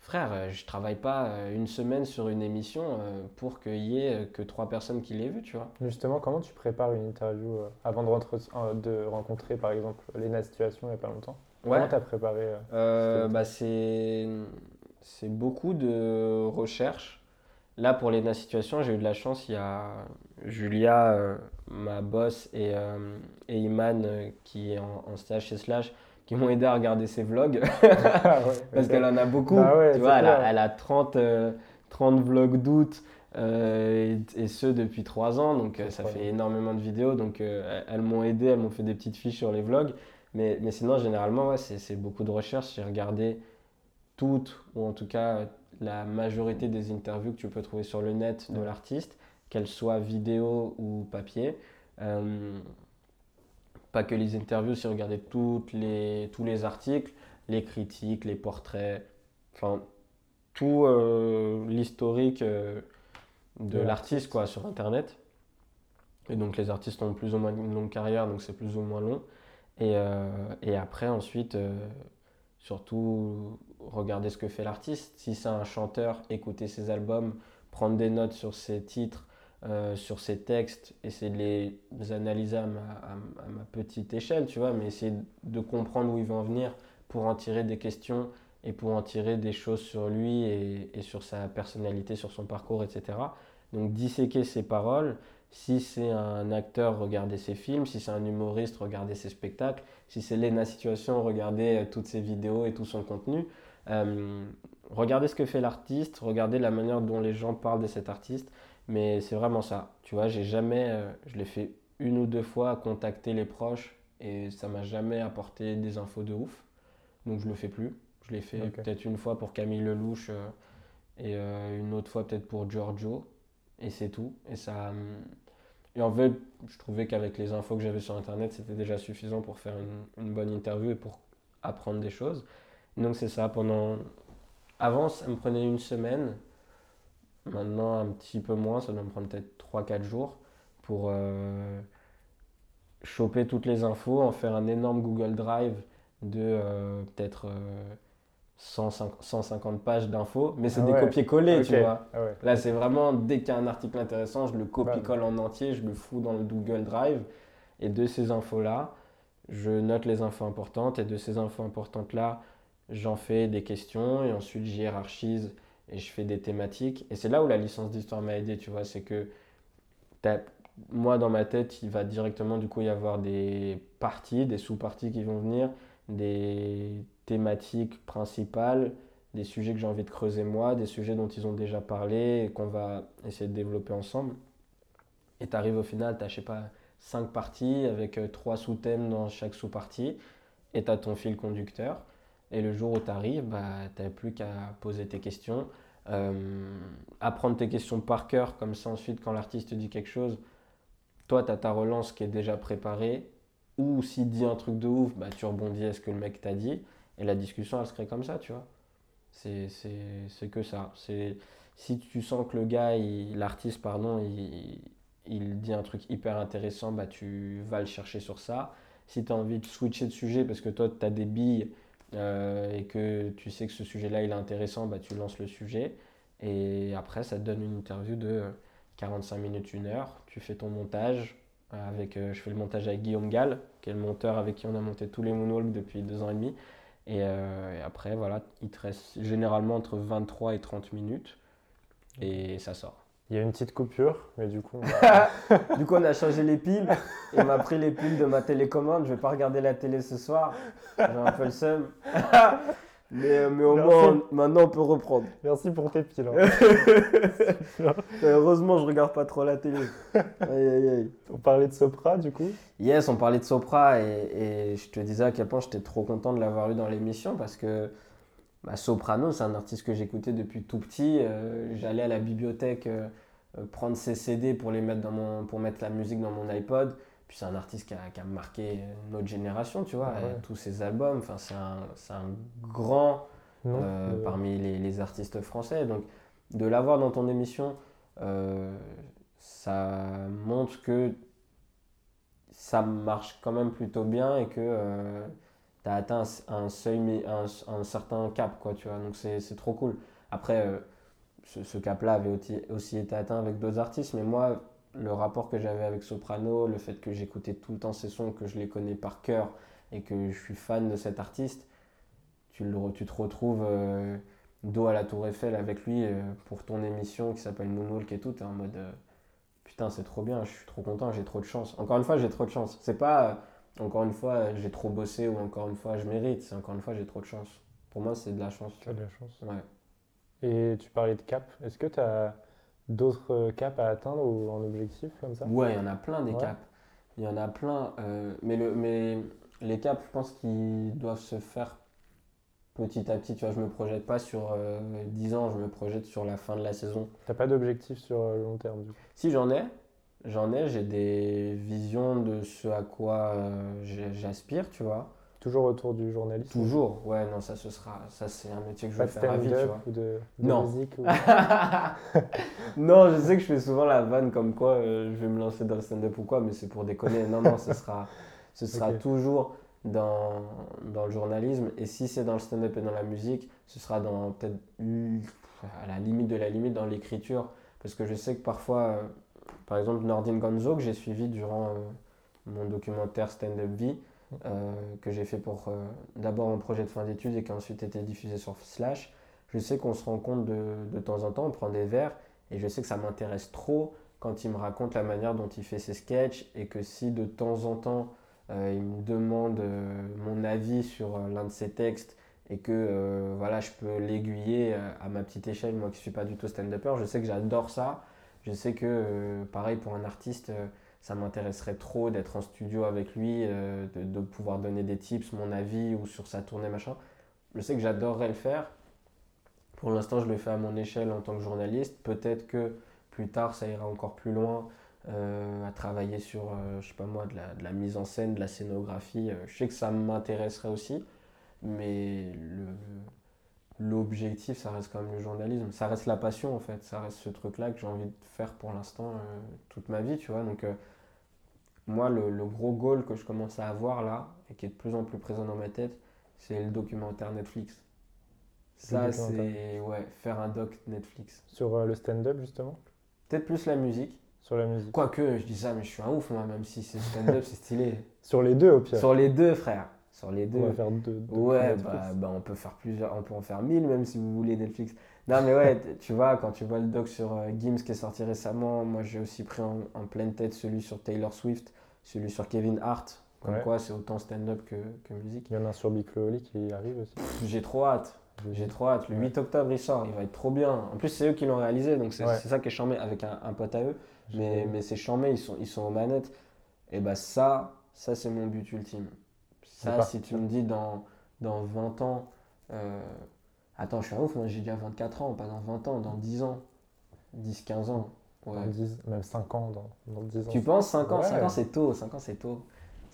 frère, euh, je travaille pas euh, une semaine sur une émission euh, pour qu'il y ait que trois personnes qui l'aient vu, tu vois. Justement, comment tu prépares une interview avant de, de, rencontrer, par exemple, Léna Situation il n'y a pas longtemps? Comment tu as préparé bah, C'est beaucoup de recherche. Là, pour Léna Situation, j'ai eu de la chance. Il y a Julia, ma boss, et, et Iman, qui est en, en stage chez Slash, qui m'ont aidé à regarder ses vlogs. Ah [LAUGHS] Parce qu'elle en a beaucoup. Bah tu vois, elle a, elle a, 30, 30 euh, vlogs d'août. Euh, et, ce depuis 3 ans, donc euh, ça fait énormément de vidéos. Donc elles m'ont aidé, elles m'ont fait des petites fiches sur les vlogs. Mais, mais sinon, généralement, ouais, c'est beaucoup de recherche. J'ai regardé toutes, ou en tout cas la majorité des interviews que tu peux trouver sur le net de l'artiste, qu'elles soient vidéo ou papier pas que les interviews, si regardez toutes les, tous les articles, les critiques, les portraits, enfin tout euh, l'historique euh, de, l'artiste quoi sur internet. Et donc les artistes ont plus ou moins une longue carrière, donc c'est plus ou moins long. Et, euh, et après ensuite, surtout regarder ce que fait l'artiste. Si c'est un chanteur, écouter ses albums, prendre des notes sur ses titres, euh, sur ces textes, essayer de les analyser à ma, petite échelle, tu vois, mais essayer de comprendre où il veut en venir pour en tirer des questions et pour en tirer des choses sur lui et, sur sa personnalité, sur son parcours, etc. Donc disséquer ses paroles. Si c'est un acteur, regarder ses films. Si c'est un humoriste, regarder ses spectacles. Si c'est Lena Situation, regarder euh, toutes ses vidéos et tout son contenu. Euh, regardez ce que fait l'artiste, regardez la manière dont les gens parlent de cet artiste. Mais c'est vraiment ça. Tu vois, j'ai jamais, euh, je l'ai fait une ou deux fois, contacter les proches et ça m'a jamais apporté des infos de ouf. Donc je le fais plus. Je l'ai fait peut-être une fois pour Camille Lelouch euh, et euh, une autre fois peut-être pour Giorgio. Et c'est tout. Et ça. Et en fait, je trouvais qu'avec les infos que j'avais sur internet, c'était déjà suffisant pour faire une, une, bonne interview et pour apprendre des choses. Donc c'est ça. Pendant. Avant, ça me prenait une semaine. Maintenant, un petit peu moins, ça doit me prendre peut-être 3-4 jours pour euh, choper toutes les infos, en faire un énorme Google Drive de euh, peut-être 150 euh, pages d'infos, mais c'est ah des copier-coller, tu vois. Ah Là, c'est vraiment, dès qu'il y a un article intéressant, je le copie-colle en entier, je le fous dans le Google Drive, et de ces infos-là, je note les infos importantes, et de ces infos importantes-là, j'en fais des questions, et ensuite j'y hiérarchise et je fais des thématiques. Et c'est là où la licence d'histoire m'a aidé, tu vois, c'est que moi dans ma tête, il va directement du coup y avoir des parties, des sous-parties qui vont venir, des thématiques principales, des sujets que j'ai envie de creuser moi, des sujets dont ils ont déjà parlé et qu'on va essayer de développer ensemble. Et tu arrives au final, tu as, je sais pas, cinq parties avec euh, trois sous-thèmes dans chaque sous-partie et tu as ton fil conducteur. Et le jour où tu arrives, bah, tu n'as plus qu'à poser tes questions, euh, apprendre tes questions par cœur, comme ça ensuite quand l'artiste te dit quelque chose, toi tu as ta relance qui est déjà préparée, ou s'il dit un truc de ouf, bah, tu rebondis à ce que le mec t'a dit, et la discussion elle se crée comme ça, tu vois. C'est que ça. Si tu sens que le gars, l'artiste, pardon, il, il dit un truc hyper intéressant, bah, tu vas le chercher sur ça. Si tu as envie de switcher de sujet parce que toi, tu as des billes euh, et que tu sais que ce sujet-là est intéressant, bah, tu lances le sujet. Et après, ça te donne une interview de 45 minutes, une heure. Tu fais ton montage. Avec, euh, je fais le montage avec Guillaume Gall, qui est le monteur avec qui on a monté tous les moonwalks depuis deux ans et demi. Et, euh, après, voilà, il te reste généralement entre 23 et 30 minutes. Et ça sort. Il y a une petite coupure, mais du coup. [LAUGHS] du coup, on a changé les piles. Il m'a pris les piles de ma télécommande. Je vais pas regarder la télé ce soir. J'ai un peu le seum. [LAUGHS] mais, mais au moins, maintenant, on peut reprendre. Merci pour tes piles. Hein. [LAUGHS] Heureusement, je regarde pas trop la télé. Aïe, aïe, aïe. On parlait de Sopra, du coup? Yes, on parlait de Sopra. Et, et je te disais à quel point j'étais trop content de l'avoir eu dans l'émission parce que. Bah, Soprano, c'est un artiste que j'écoutais depuis tout petit. Euh, j'allais à la bibliothèque euh, euh, prendre ses CD pour, les mettre dans mon, pour mettre la musique dans mon iPod. Puis c'est un artiste qui a, qui a, marqué notre génération, tu vois, ah tous ses albums. Enfin, c'est un, un, grand parmi les, les, artistes français. Donc, de l'avoir dans ton émission, ça montre que ça marche quand même plutôt bien et que tu as atteint un, seuil, un, un, certain cap, quoi, tu vois. Donc c'est trop cool. Après, euh, ce, cap-là avait aussi, été atteint avec d'autres artistes, mais moi, le rapport que j'avais avec Soprano, le fait que j'écoutais tout le temps ses sons, que je les connais par cœur et que je suis fan de cet artiste, tu, le, tu te retrouves euh, dos à la Tour Eiffel avec lui euh, pour ton émission qui s'appelle Moonwalk et tout, tu es en mode putain, c'est trop bien, je suis trop content, j'ai trop de chance. Encore une fois, j'ai trop de chance. C'est pas encore une fois, j'ai trop bossé ou encore une fois, je mérite. C'est encore une fois, j'ai trop de chance. Pour moi, c'est de la chance. Tu de la chance. Ouais. Et tu parlais de cap. Est-ce que tu as d'autres caps à atteindre ou en objectif comme ça? Ouais, il y en a plein des caps. Il y en a plein. Euh, mais, le, mais les caps, je pense qu'ils doivent se faire petit à petit. Tu vois, je me projette pas sur 10 euh, ans, je me projette sur la fin de la saison. T'as pas d'objectif sur le euh, long terme du coup? Si, j'en ai. J'en ai, j'ai des visions de ce à quoi euh, j'aspire, tu vois. Toujours autour du journalisme? Toujours, ouais, non, ça ce sera, ça c'est un métier que je vais faire à vie, tu vois. Ou de, de non. musique [LAUGHS] Non, je sais que je fais souvent la vanne comme quoi euh, je vais me lancer dans le stand-up ou quoi, mais c'est pour déconner. Non, non, ce sera, ce sera toujours dans, dans le journalisme. Et si c'est dans le stand-up et dans la musique, ce sera dans peut-être à la limite de la limite dans l'écriture. Parce que je sais que parfois, euh, par exemple, Nordin Gonzo, que j'ai suivi durant euh, mon documentaire Stand Up Vie, euh, que j'ai fait pour euh, d'abord mon projet de fin d'études et qui a ensuite été diffusé sur Slash. Je sais qu'on se rend compte de, de, temps en temps, on prend des verres, et je sais que ça m'intéresse trop quand il me raconte la manière dont il fait ses sketchs, et que si de temps en temps il me demande mon avis sur l'un de ses textes, et que voilà, je peux l'aiguiller à ma petite échelle, moi qui suis pas du tout stand-upper, je sais que j'adore ça je sais que, euh, pareil, pour un artiste, euh, ça m'intéresserait trop d'être en studio avec lui, euh, de, pouvoir donner des tips, mon avis ou sur sa tournée, machin. Je sais que j'adorerais le faire. Pour l'instant, je le fais à mon échelle en tant que journaliste. Peut-être que plus tard, ça ira encore plus loin à travailler sur, je sais pas moi, de la, mise en scène, de la scénographie. je sais que ça m'intéresserait aussi. Mais le, l'objectif, ça reste quand même le journalisme. Ça reste la passion, en fait. Ça reste ce truc-là que j'ai envie de faire pour l'instant, euh, toute ma vie, tu vois. Donc, euh, moi, le, gros goal que je commence à avoir là, et qui est de plus en plus présent dans ma tête, c'est le documentaire Netflix. Ça, c'est ouais, faire un doc Netflix. Sur euh, le stand-up, justement? Peut-être plus la musique. Sur la musique. Quoique, je dis ça, mais je suis un ouf, moi, même si c'est stand-up, c'est stylé. [LAUGHS] Sur les deux, au pire. Sur les deux, frère sur les deux. On va faire deux. ouais, bah, bah, on peut faire plusieurs, on peut en faire mille même si vous voulez Netflix. Non mais ouais, tu vois, quand tu vois le doc sur euh, Gims qui est sorti récemment, moi j'ai aussi pris en, pleine tête celui sur Taylor Swift, celui sur Kevin Hart. Comme quoi, c'est autant stand-up que, que, musique. Il y en a un sur Big qui arrive aussi. J'ai trop hâte. J'ai trop hâte. Le 8 octobre, il sort. Il va être trop bien. En plus, c'est eux qui l'ont réalisé. Donc, c'est ça qui est chambé avec un, un pote à eux. Mais, mais c'est chambé. Ils sont, ils sont aux manettes. Et bah, ça, ça c'est mon but ultime. Ça, si tu me dis dans, dans 20 ans, euh, attends, je suis un ouf, moi j'ai déjà 24 ans, pas dans 20 ans, dans 10 ans, 10-15 ans. Ouais. 10, même 5 ans, dans, dans 10 ans. Tu penses 5 ans? 5 ans c'est tôt, 5 ans c'est tôt.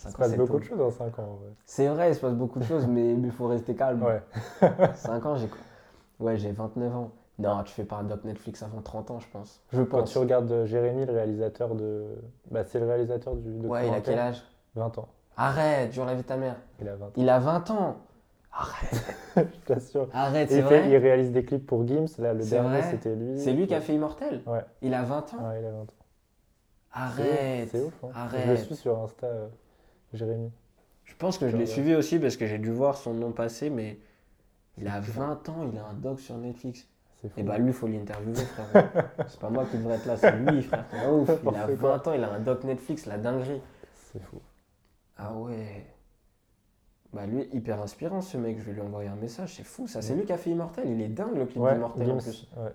il se passe beaucoup de choses dans 5 ans. C'est vrai, il se passe beaucoup de choses, mais [LAUGHS] il faut rester calme. Ouais. [LAUGHS] 5 ans, j'ai Ouais, j'ai 29 ans. Non, tu fais pas un doc Netflix avant 30 ans, je pense. Je pense. Quand tu regardes euh, Jérémy, le réalisateur de. Bah, c'est le réalisateur du. Ouais, il a quel âge? 20 ans. Arrête, jour la vie de ta mère. Il a 20 ans. Il a 20 ans. Arrête. [LAUGHS] je t'assure. Arrête, c'est vrai. il réalise des clips pour Gims. Là, le dernier, c'était lui. C'est lui qui a fait Immortel Ouais. Il a 20 ans Ouais, il a 20 ans. Arrête. C'est ouf. Hein. Arrête. Je le suis sur Insta, euh, Jérémy. Je pense que je l'ai suivi aussi parce que j'ai dû voir son nom passer, mais il a 20 ans, il a un doc sur Netflix. Et bah lui, il faut l'interviewer, frère. [LAUGHS] c'est pas moi qui devrais être là, c'est lui, frère. [LAUGHS] ouf. Il a 20 ans, il a un doc Netflix, la dinguerie. C'est fou. Ah ouais. Bah lui, hyper inspirant ce mec, je vais lui envoyer un message, c'est fou ça. C'est lui qui a fait Immortel, il est dingue le clip d'Immortel en plus. Ouais.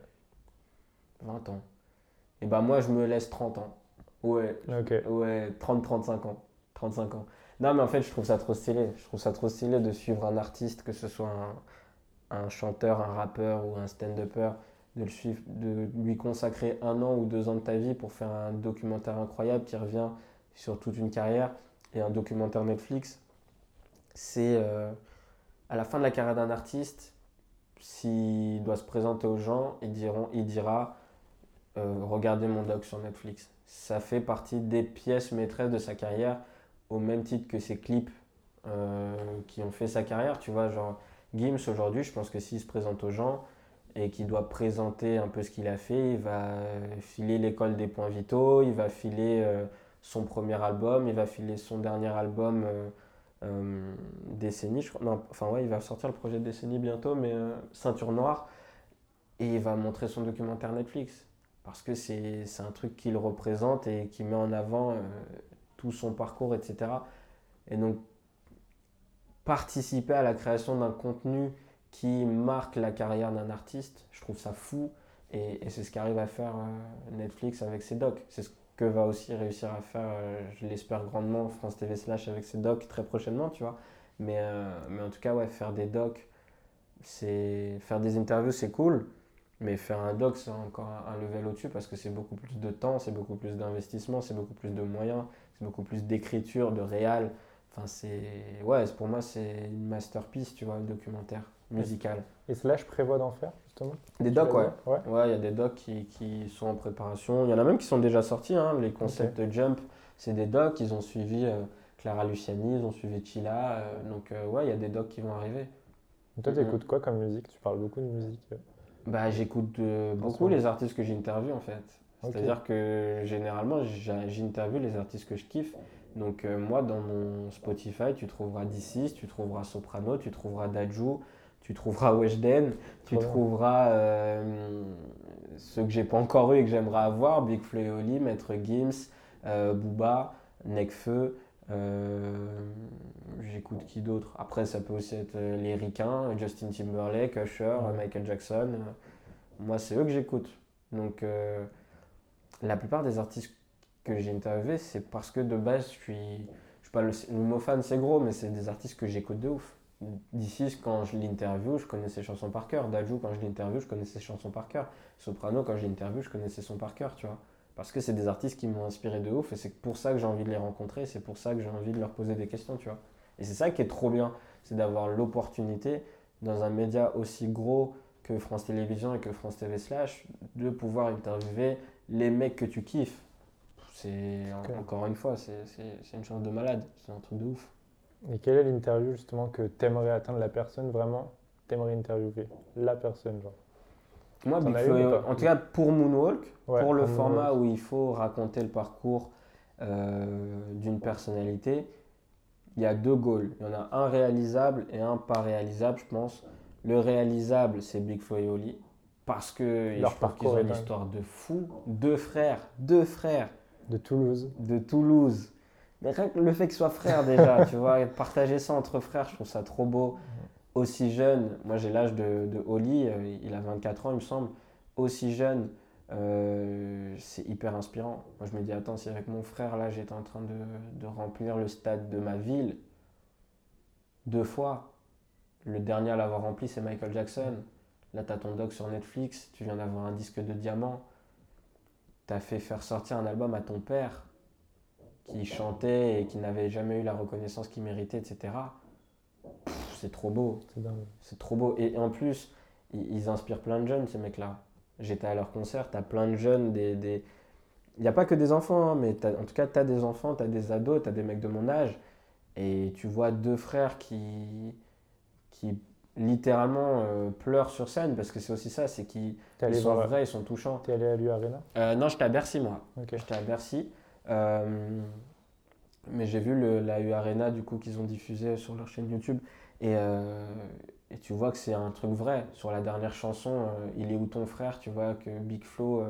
20 ans. Et bah moi, je me laisse 30 ans. Ouais. Ouais, 30-35 ans. 35 ans. Non, mais en fait, je trouve ça trop stylé. Je trouve ça trop stylé de suivre un artiste, que ce soit un, un chanteur, un rappeur ou un stand-upper, de, le suivre, de lui consacrer un an ou deux ans de ta vie pour faire un documentaire incroyable qui revient sur toute une carrière et un documentaire Netflix. C'est euh, à la fin de la carrière d'un artiste, s'il doit se présenter aux gens, il, diront, il dira euh, Regardez mon doc sur Netflix. Ça fait partie des pièces maîtresses de sa carrière au même titre que ses clips euh, qui ont fait sa carrière. Tu vois, genre Gims aujourd'hui, je pense que s'il se présente aux gens et qu'il doit présenter un peu ce qu'il a fait, il va filer l'école des points vitaux, il va filer son premier album, il va filer son dernier album euh, décennie. Je crois. enfin ouais, il va sortir le projet décennie bientôt, mais ceinture noire. Et il va montrer son documentaire Netflix parce que c'est un truc qu'il représente et qui met en avant tout son parcours, etc. Et donc, participer à la création d'un contenu qui marque la carrière d'un artiste, je trouve ça fou. Et, c'est ce qu'arrive à faire euh, Netflix avec ses docs. Que va aussi réussir à faire, euh, je l'espère grandement, France TV Slash avec ses docs très prochainement, tu vois. Mais, euh, mais en tout cas, ouais, faire des docs, c'est faire des interviews, c'est cool. Mais faire un doc, c'est encore un level au-dessus parce que c'est beaucoup plus de temps, c'est beaucoup plus d'investissement, c'est beaucoup plus de moyens, beaucoup plus d'écriture, de réal. Enfin, c'est. Ouais, pour moi, c'est une masterpiece, tu vois, le documentaire musical. Et Slash prévoit d'en faire, justement Des docs, ouais. Ouais, il y a des docs qui, qui, sont en préparation. Il y en a même qui sont déjà sortis, hein. les concepts de Jump, c'est des docs. Ils ont suivi euh, Clara Luciani, ils ont suivi Chila. Euh, donc, euh, ouais, il y a des docs qui vont arriver. toi, tu écoutes quoi comme musique? Tu parles beaucoup de musique bah, J'écoute beaucoup les artistes que j'interviewe, en fait. C'est-à-dire que généralement, j'interviewe les artistes que je kiffe. Donc moi, dans mon Spotify, tu trouveras D6, tu trouveras Soprano, tu trouveras Daju, tu trouveras Weshden, tu trouveras euh, ceux que j'ai pas encore eu et que j'aimerais avoir, Big Oli, Maître Gims, euh, Booba, Necfeu. J'écoute qui d'autre? Après, ça peut aussi être les Ricains, Justin Timberlake, Usher, Michael Jackson. Moi, c'est eux que j'écoute. Donc la plupart des artistes que j'ai interviewés, c'est parce que de base, je suis. Je suis pas le, le mot fan, c'est gros, mais c'est des artistes que j'écoute de ouf. D'ici, quand je l'interview, je connais ses chansons par cœur. Dajou, quand je l'interview, je connais ses chansons par cœur. Soprano, quand je l'interview, je connaissais son par cœur, tu vois. Parce que c'est des artistes qui m'ont inspiré de ouf et c'est pour ça que j'ai envie de les rencontrer, c'est pour ça que j'ai envie de leur poser des questions, tu vois. Et c'est ça qui est trop bien, c'est d'avoir l'opportunité dans un média aussi gros que France Télévisions et que France TV Slash de pouvoir interviewer les mecs que tu kiffes. C'est encore une fois, c'est une chance de malade, c'est un truc de ouf. Et quelle est l'interview justement que t'aimerais atteindre la personne vraiment T'aimerais interviewer la personne genre? Moi, en tout cas pour Moonwalk, pour le format où il faut raconter le parcours euh, d'une personnalité, il y a deux goals. Il y en a un réalisable et un pas réalisable, je pense. Le réalisable, c'est Big Flo et Oli parce que leur parcours est une histoire de fou. Deux frères, deux frères. De Toulouse. De Toulouse. Mais le fait qu'ils soient frères déjà, [LAUGHS] tu vois, partager ça entre frères, je trouve ça trop beau. Aussi jeune, moi j'ai l'âge de, de Oli, euh, il a 24 ans il me semble. Aussi jeune, euh, c'est hyper inspirant. Moi je me dis, attends, si avec mon frère là j'étais en train de, de remplir le stade de ma ville, deux fois, le dernier à l'avoir rempli c'est Michael Jackson. Là, tu as ton doc sur Netflix, tu viens d'avoir un disque de diamant. Tu as fait faire sortir un album à ton père qui chantait et qui n'avait jamais eu la reconnaissance qu'il méritait, etc. C'est trop beau. C'est trop beau. Et, en plus, ils, inspirent plein de jeunes, ces mecs-là. J'étais à leur concert, tu as plein de jeunes, des. Il n'y a pas que des enfants, hein, mais en tout cas, tu as des enfants, tu as des ados, tu as des mecs de mon âge. Et tu vois deux frères qui, qui littéralement euh, pleurent sur scène parce que c'est aussi ça, c'est qu'ils sont vrais, ils sont touchants. T'es allé à l'U-Arena euh, Non, j'étais à Bercy moi. J'étais à Bercy. Euh, mais j'ai vu le, la U-Arena du coup qu'ils ont diffusé sur leur chaîne YouTube. Et, et tu vois que c'est un truc vrai. Sur la dernière chanson, Il est où ton frère Tu vois que Big Flo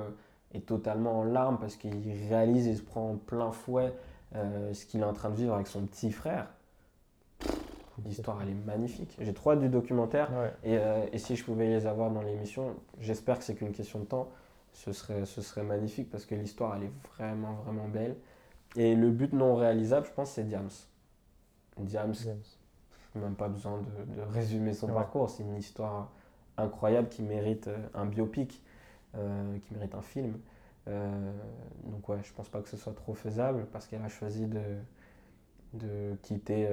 est totalement en larmes parce qu'il réalise et se prend en plein fouet ce qu'il est en train de vivre avec son petit frère. L'histoire, elle est magnifique. J'ai trois du documentaire. Et, et, si je pouvais les avoir dans l'émission, j'espère que c'est qu'une question de temps ce serait, ce serait magnifique parce que l'histoire, elle est vraiment, vraiment belle. Et le but non réalisable, je pense, c'est Diams. Diams, même pas besoin de, de résumer son parcours. C'est une histoire incroyable qui mérite euh, un biopic, euh, qui mérite un film. Euh, donc ouais, je pense pas que ce soit trop faisable parce qu'elle a choisi de, de quitter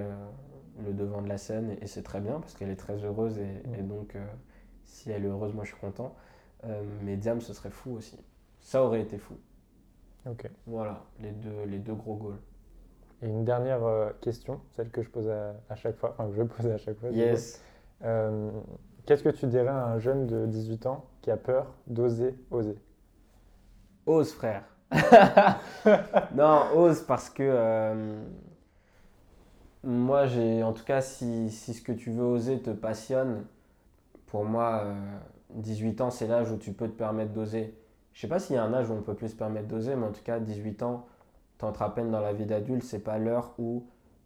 le devant de la scène et, c'est très bien parce qu'elle est très heureuse et, et donc si elle est heureuse, moi je suis content. Euh, mais Diam, ce serait fou aussi. Ça aurait été fou. Ok. Voilà, les deux, les deux gros goals. Et une dernière euh, question, celle que je pose à, chaque fois, enfin que je pose à chaque fois. Yes. Euh, qu'est-ce que tu dirais à un jeune de 18 ans qui a peur d'oser oser? Ose, frère. [LAUGHS] non, ose parce que moi, j'ai, en tout cas, si, si, ce que tu veux oser te passionne, pour moi, 18 ans, c'est l'âge où tu peux te permettre d'oser. Je sais pas s'il y a un âge où on peut plus se permettre d'oser, mais en tout cas, 18 ans, t'entres à peine dans la vie d'adulte, c'est pas l'heure où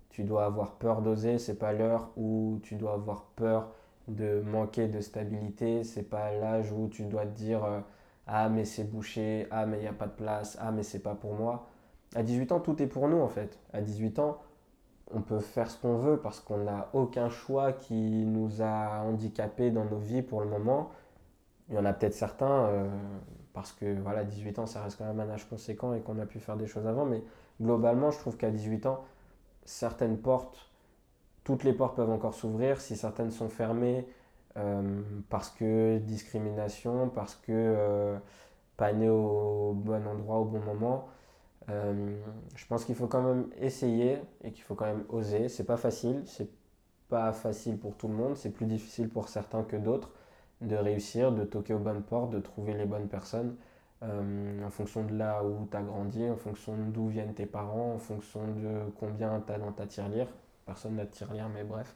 tu dois avoir peur d'oser, c'est pas l'heure où tu dois avoir peur de manquer de stabilité, c'est pas l'âge où tu dois te dire euh, ah mais c'est bouché, ah mais il n'y a pas de place, ah mais c'est pas pour moi. À 18 ans, tout est pour nous en fait. À 18 ans, on peut faire ce qu'on veut parce qu'on n'a aucun choix qui nous a handicapés dans nos vies pour le moment. Il y en a peut-être certains, euh, parce que voilà, 18 ans, ça reste quand même un âge conséquent et qu'on a pu faire des choses avant. Mais globalement, je trouve qu'à 18 ans, certaines portes, toutes les portes peuvent encore s'ouvrir. Si certaines sont fermées, euh, parce que discrimination, parce que euh, pas né au bon endroit au bon moment. je pense qu'il faut quand même essayer et qu'il faut quand même oser. C'est pas facile, c'est pas facile pour tout le monde, c'est plus difficile pour certains que d'autres de réussir, de toquer aux bonnes portes, de trouver les bonnes personnes euh, en fonction de là où tu as grandi, en fonction d'où viennent tes parents, en fonction de combien tu as dans ta tirelire. Personne n'a de tirelire, mais bref.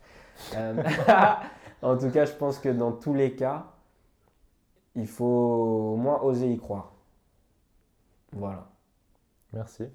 Euh, [LAUGHS] en tout cas, je pense que dans tous les cas, il faut au moins oser y croire. Voilà. Merci,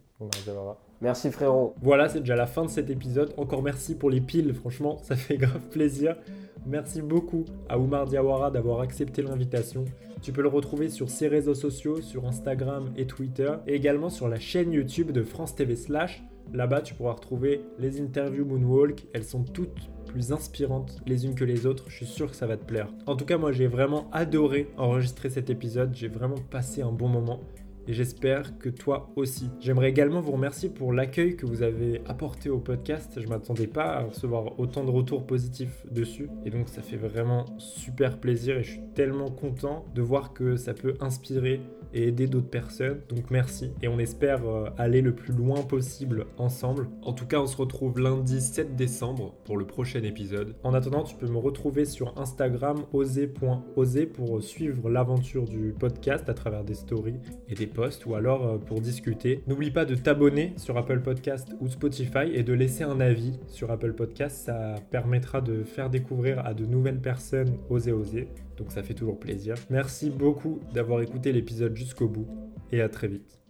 Merci frérot. Voilà, c'est déjà la fin de cet épisode. Encore merci pour les piles, franchement, ça fait [LAUGHS] grave plaisir. Merci beaucoup à Oumar Diawara d'avoir accepté l'invitation. Tu peux le retrouver sur ses réseaux sociaux, sur Instagram et Twitter, et également sur la chaîne YouTube de France TV Slash. Là-bas, tu pourras retrouver les interviews Moonwalk. Elles sont toutes plus inspirantes les unes que les autres. Je suis sûr que ça va te plaire. En tout cas, moi, j'ai vraiment adoré enregistrer cet épisode. J'ai vraiment passé un bon moment et j'espère que toi aussi. J'aimerais également vous remercier pour l'accueil que vous avez apporté au podcast. Je m'attendais pas à recevoir autant de retours positifs dessus et donc ça fait vraiment super plaisir et je suis tellement content de voir que ça peut inspirer et aider d'autres personnes. Donc merci et on espère euh, aller le plus loin possible ensemble. En tout cas, on se retrouve lundi 7 décembre pour le prochain épisode. En attendant, tu peux me retrouver sur Instagram oser.oser pour suivre l'aventure du podcast à travers des stories et des posts ou alors euh, pour discuter. N'oublie pas de t'abonner sur Apple Podcast ou Spotify et de laisser un avis sur Apple Podcast. Ça permettra de faire découvrir à de nouvelles personnes Oser Oser. Donc ça fait toujours plaisir. Merci beaucoup d'avoir écouté l'épisode jusqu'au bout et à très vite.